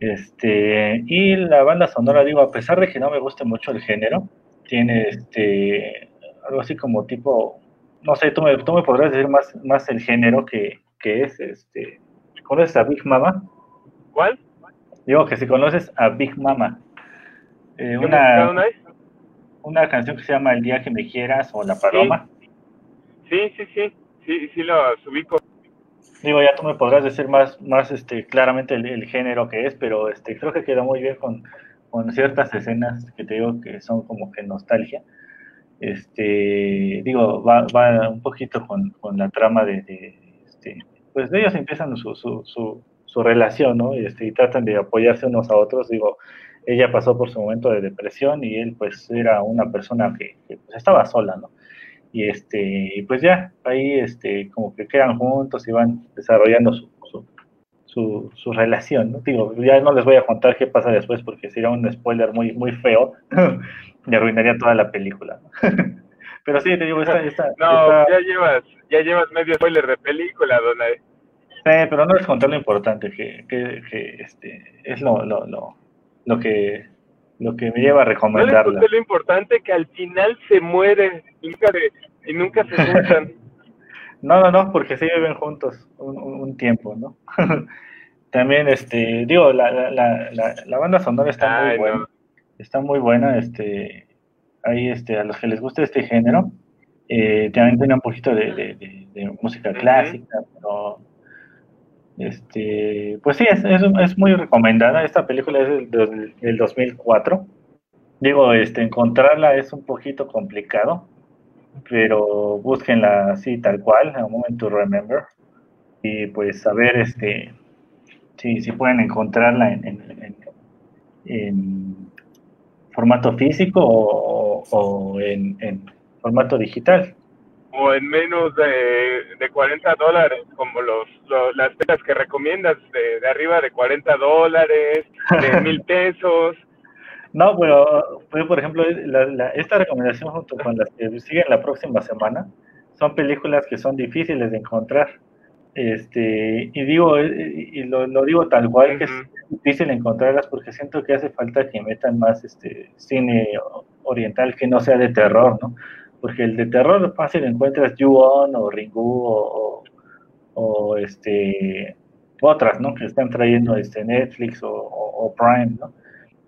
Este, y la banda sonora, digo, a pesar de que no me guste mucho el género, tiene este algo así como tipo, no sé, tú me, tú me podrás decir más, más el género que, que es, este, ¿conoces a Big Mama? ¿Cuál? Digo que si conoces a Big Mama, eh, ¿Qué música, una, una canción que se llama El día que me quieras o La Paloma. Sí, sí, sí, sí, sí lo ubico. Digo, ya tú me podrás decir más, más este, claramente el, el género que es, pero este, creo que quedó muy bien con, con ciertas escenas que te digo que son como que nostalgia. Este, digo, va, va un poquito con, con la trama de, de, este, pues ellos empiezan su, su, su, su relación, ¿no? Este, y tratan de apoyarse unos a otros. Digo, ella pasó por su momento de depresión y él pues era una persona que, que, pues, estaba sola, ¿no? y este pues ya ahí este como que quedan juntos y van desarrollando su, su, su relación ¿no? digo ya no les voy a contar qué pasa después porque sería un spoiler muy muy feo y arruinaría toda la película. Pero sí, te digo, esta... esta no, ya llevas ya llevas medio spoiler de película, Donay. Sí, pero no es contar lo importante, que, que, que este, es lo, lo, lo, lo, que, lo que me lleva a recomendarla. No lo importante que al final se muere y nunca se, y nunca se juntan. no, no, no, porque sí viven juntos un, un tiempo, ¿no? También, este, digo, la, la, la, la banda sonora está muy buena. Está muy buena, este, ahí, este, a los que les guste este género, eh, también tiene un poquito de, de, música clásica, pero, este, pues sí, es, es, muy recomendada. Esta película es del, del 2004. Digo, este, encontrarla es un poquito complicado, pero búsquenla así tal cual, a moment to remember, y pues saber, este, Sí, sí pueden encontrarla en, en, formato físico o, en, formato digital. O en menos de, de 40 dólares, como los, las telas que recomiendas, de, de, arriba de 40 dólares, de mil pesos. No, pero, por ejemplo, esta recomendación junto con las que siguen la próxima semana son películas que son difíciles de encontrar. Este, y digo, eh, y lo, digo tal cual, que es difícil encontrarlas porque siento que hace falta que metan más este cine oriental que no sea de terror, ¿no? Porque el de terror fácil encuentras Ju-On o Ringu o, o, este otras, ¿no? Que están trayendo este Netflix o, Prime, ¿no?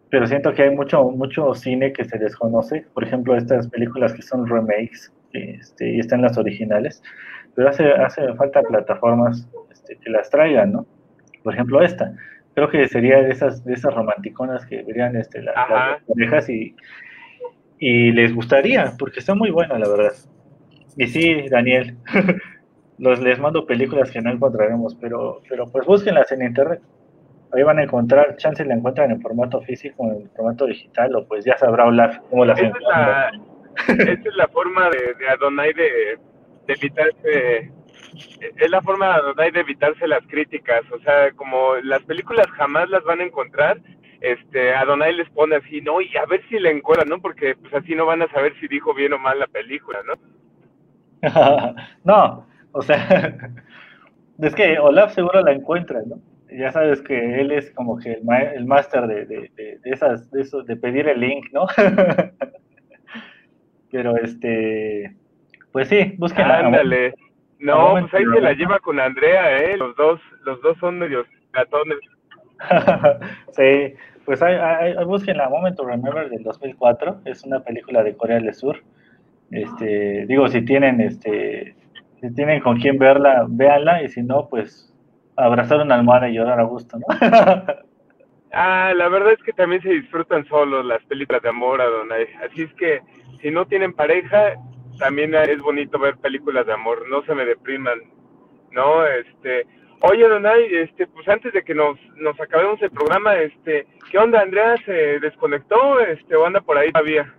Pero siento que hay mucho, mucho cine que se desconoce. Por ejemplo, estas películas que son remakes este, y están las originales pero hace, hace falta plataformas este, que las traigan, ¿no? Por ejemplo, esta. Creo que sería de esas, de esas romanticonas que verían este, las parejas y, y les gustaría, porque está muy buena, la verdad. Y sí, Daniel, los, les mando películas que no encontraremos, pero, pero pues búsquenlas en internet. Ahí van a encontrar, chance la encuentran en formato físico, en formato digital, o pues ya sabrá hablar cómo las encuentran. Esa es la forma de, de Adonai de evitarse, es la forma de evitarse las críticas, o sea, como las películas jamás las van a encontrar, este, Adonai les pone así, no, y a ver si la encuentran, ¿no? Porque pues así no van a saber si dijo bien o mal la película, ¿no? no, o sea, es que Olaf seguro la encuentra, ¿no? Ya sabes que él es como que el, el máster de, de, de, esas, de eso, de pedir el link, ¿no? Pero este, pues sí, búsquenla. Ándale. No, pues ahí se la lleva con Andrea, ¿eh? Los dos, los dos son medios gatones. sí, pues hay, hay, búsquenla, Moment to Remember del 2004, es una película de Corea del Sur. Este, digo, si tienen, este, si tienen con quién verla, véanla, y si no, pues abrazar una almohada y llorar a gusto, ¿no? ah, la verdad es que también se disfrutan solos las películas de amor, Adonai. Así es que si no tienen pareja, también es bonito ver películas de amor, no se me depriman, ¿no? Este, oye, Donay, este, pues antes de que nos, nos acabemos el programa, este, ¿qué onda, Andrea? ¿Se desconectó, este, o anda por ahí todavía?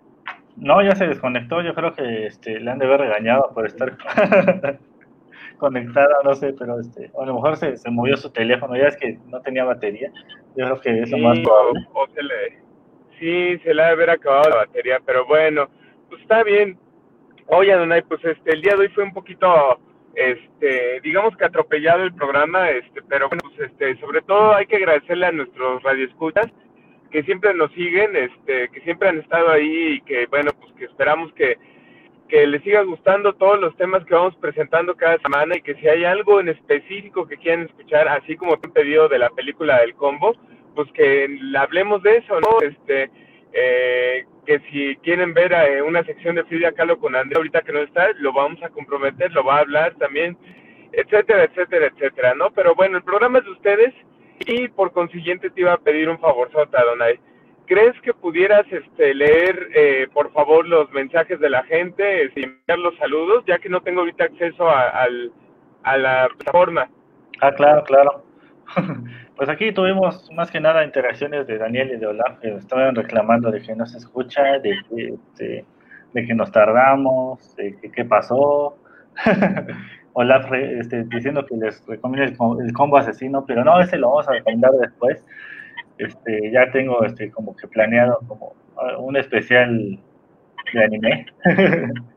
No, ya se desconectó, yo creo que, este, le han de haber regañado por estar conectada, no sé, pero, este, a lo mejor se, se movió su teléfono, ya es que no tenía batería, yo creo que es lo más probable. O, se le, sí, se le ha de haber acabado la batería, pero bueno, pues está bien, Oye, Adonai, pues este, el día de hoy fue un poquito, este, digamos que atropellado el programa, este, pero bueno, pues este, sobre todo hay que agradecerle a nuestros radioescuchas que siempre nos siguen, este, que siempre han estado ahí y que, bueno, pues que esperamos que, que les siga gustando todos los temas que vamos presentando cada semana y que si hay algo en específico que quieran escuchar, así como han pedido de la película del combo, pues que hablemos de eso, ¿no? Este, eh, que si quieren ver eh, una sección de Frida Kahlo con Andrea ahorita que no está, lo vamos a comprometer, lo va a hablar también, etcétera, etcétera, etcétera, ¿no? Pero bueno, el programa es de ustedes y por consiguiente te iba a pedir un favor, Sota, Donay. ¿Crees que pudieras este, leer, eh, por favor, los mensajes de la gente, este, enviar los saludos, ya que no tengo ahorita acceso a, a la plataforma? Ah, claro, claro. Pues aquí tuvimos más que nada interacciones de Daniel y de Olaf que estaban reclamando de que no se escucha, de que, que nos tardamos, de que qué pasó. Olaf este, diciendo que les recomienda el, combo asesino, pero no, ese lo vamos a recomendar después. Este, ya tengo este, como que planeado como uh, un especial de anime.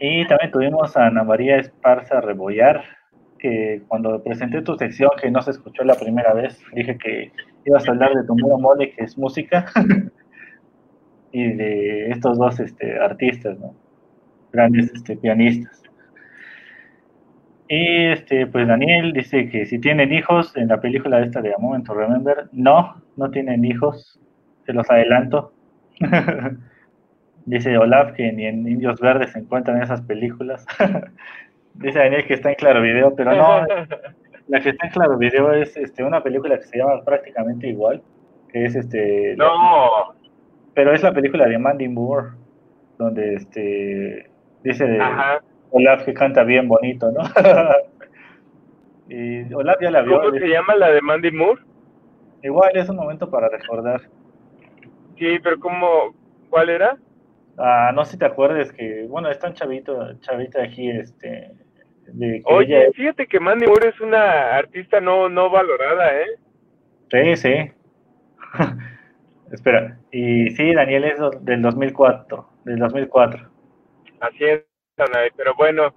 Y también tuvimos a Ana María Esparza Rebollar, que cuando presenté tu sección, que no se escuchó la primera vez, dije que ibas a hablar de tu mole, que es música, y de estos dos este, artistas, grandes este, pianistas. Y este, pues Daniel dice que si tienen hijos, en la película esta de A Moment to Remember, no, no tienen hijos, se los adelanto. dice Olaf que ni en Indios Verdes se encuentran esas películas. dice Daniel que está en Claro Video, pero no, la que está en Claro Video es este, una película que se llama prácticamente igual, que es este... No. pero es la película de Mandy Moore, donde este dice de, Olaf que canta bien bonito, ¿no? y Olaf ya la vio. ¿Cómo se llama la de Mandy Moore? Igual es un momento para recordar. Sí, pero ¿cómo? ¿Cuál era? Ah, no sé si te acuerdas que, bueno, está un chavito, chavita aquí, este... Oye, fíjate que Mandy Moore es una artista no, no valorada, ¿eh? Sí, sí. Espera, y sí, Daniel es del 2004, del 2004. Así es pero bueno,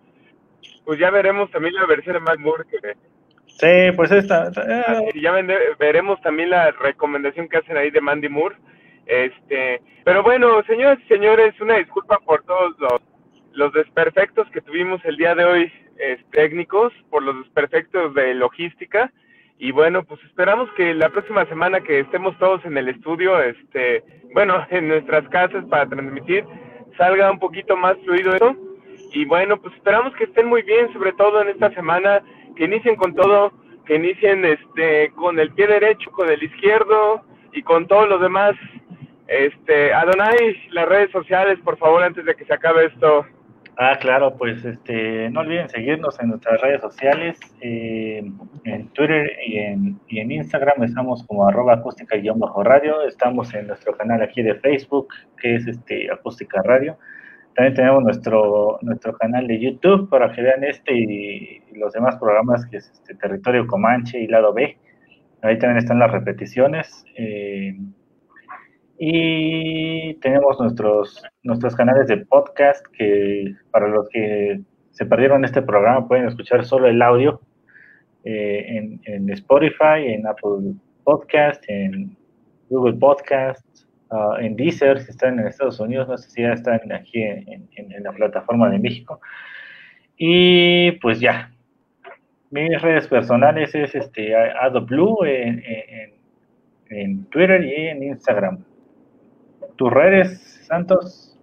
pues ya veremos también la versión de Matt Moore que Sí, pues esta. Y ya veremos también la recomendación que hacen ahí de Mandy Moore. Este, pero bueno, señoras y señores, una disculpa por todos los, los desperfectos que tuvimos el día de hoy técnicos, por los desperfectos de logística. Y bueno, pues esperamos que la próxima semana que estemos todos en el estudio, este, bueno, en nuestras casas para transmitir, salga un poquito más fluido eso y bueno, pues esperamos que estén muy bien, sobre todo en esta semana, que inicien con todo, que inicien este con el pie derecho, con el izquierdo y con todo lo demás. Este, Adonai, las redes sociales, por favor, antes de que se acabe esto. Ah, claro, pues este, no olviden seguirnos en nuestras redes sociales, eh, en Twitter y en, y en Instagram estamos como arroba acústica-radio, estamos en nuestro canal aquí de Facebook, que es este acústica radio. También tenemos nuestro, nuestro canal de YouTube para que vean este y, los demás programas que es este Territorio Comanche y Lado B. Ahí también están las repeticiones. Eh, y tenemos nuestros, nuestros canales de podcast que para los que se perdieron este programa pueden escuchar solo el audio eh, en, en Spotify, en Apple Podcast, en Google Podcast, Ah, en Deezer, si están en Estados Unidos, no sé si ya están aquí en, la plataforma de México. Y pues ya, mis redes personales es este AdoBlue en, en, Twitter y en Instagram. ¿Tus redes, Santos?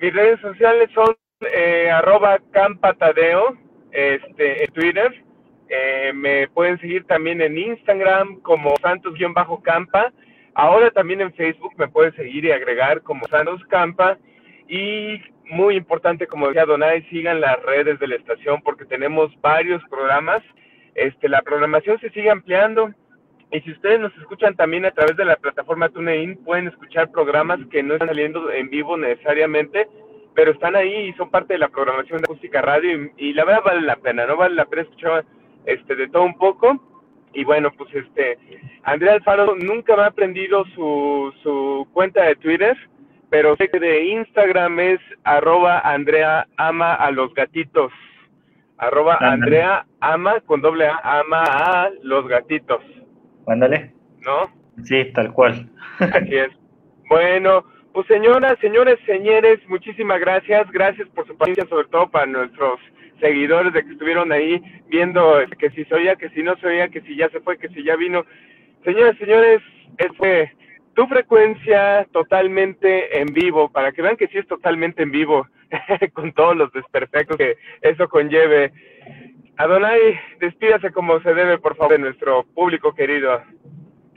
Mis redes sociales son eh, arroba campatadeo este, en Twitter. Eh, me pueden seguir también en Instagram como santos-campa Ahora también en Facebook me puedes seguir y agregar como Santos Campa. Y muy importante, como decía Donay, sigan las redes de la estación porque tenemos varios programas. Este, la programación se sigue ampliando. Y si ustedes nos escuchan también a través de la plataforma TuneIn, pueden escuchar programas que no están saliendo en vivo necesariamente, pero están ahí y son parte de la programación de Acústica Radio. Y, y la verdad vale la pena, ¿no? Vale la pena escuchar este, de todo un poco y bueno, pues este, Andrea Alfaro nunca me ha aprendido su, su cuenta de Twitter, pero sé que de Instagram es arroba Andrea ama a los gatitos. Arroba Andrea ama con doble A, ama a los gatitos. Mándale. ¿No? Sí, tal cual. Así es. Bueno, pues señoras, señores, señores, muchísimas gracias. Gracias por su paciencia, sobre todo para nuestros seguidores de que estuvieron ahí viendo que si se oía, que si no se oía, que si ya se fue, que si ya vino. Señoras, señores, fue tu frecuencia totalmente en vivo, para que vean que sí es totalmente en vivo, con todos los desperfectos que eso conlleve. Adonai, despídase como se debe, por favor, de nuestro público querido.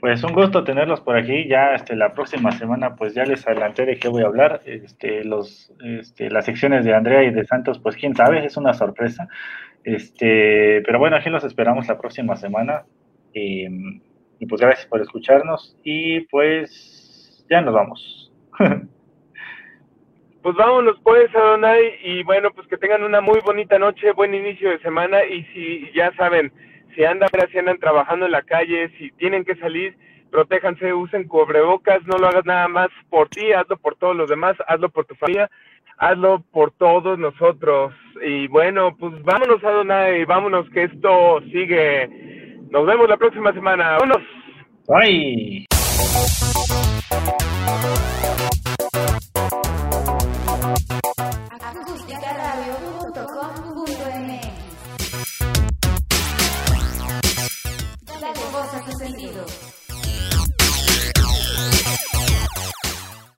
Pues un gusto tenerlos por aquí. Ya este, la próxima semana, pues ya les adelanté de qué voy a hablar. Este, los, este, las secciones de Andrea y de Santos, pues quién sabe, es una sorpresa. Este, pero bueno, aquí los esperamos la próxima semana. y pues gracias por escucharnos. Y pues ya nos vamos. pues vámonos pues, Adonai. Y bueno, pues que tengan una muy bonita noche, buen inicio de semana. Y si ya saben si andan, si andan trabajando en la calle, si tienen que salir, protéjanse, usen cubrebocas, no lo hagas nada más por ti, hazlo por todos los demás, hazlo por tu familia, hazlo por todos nosotros. Y bueno, pues vámonos a Donai, vámonos que esto sigue. Nos vemos la próxima semana. ¡Vámonos! Bye.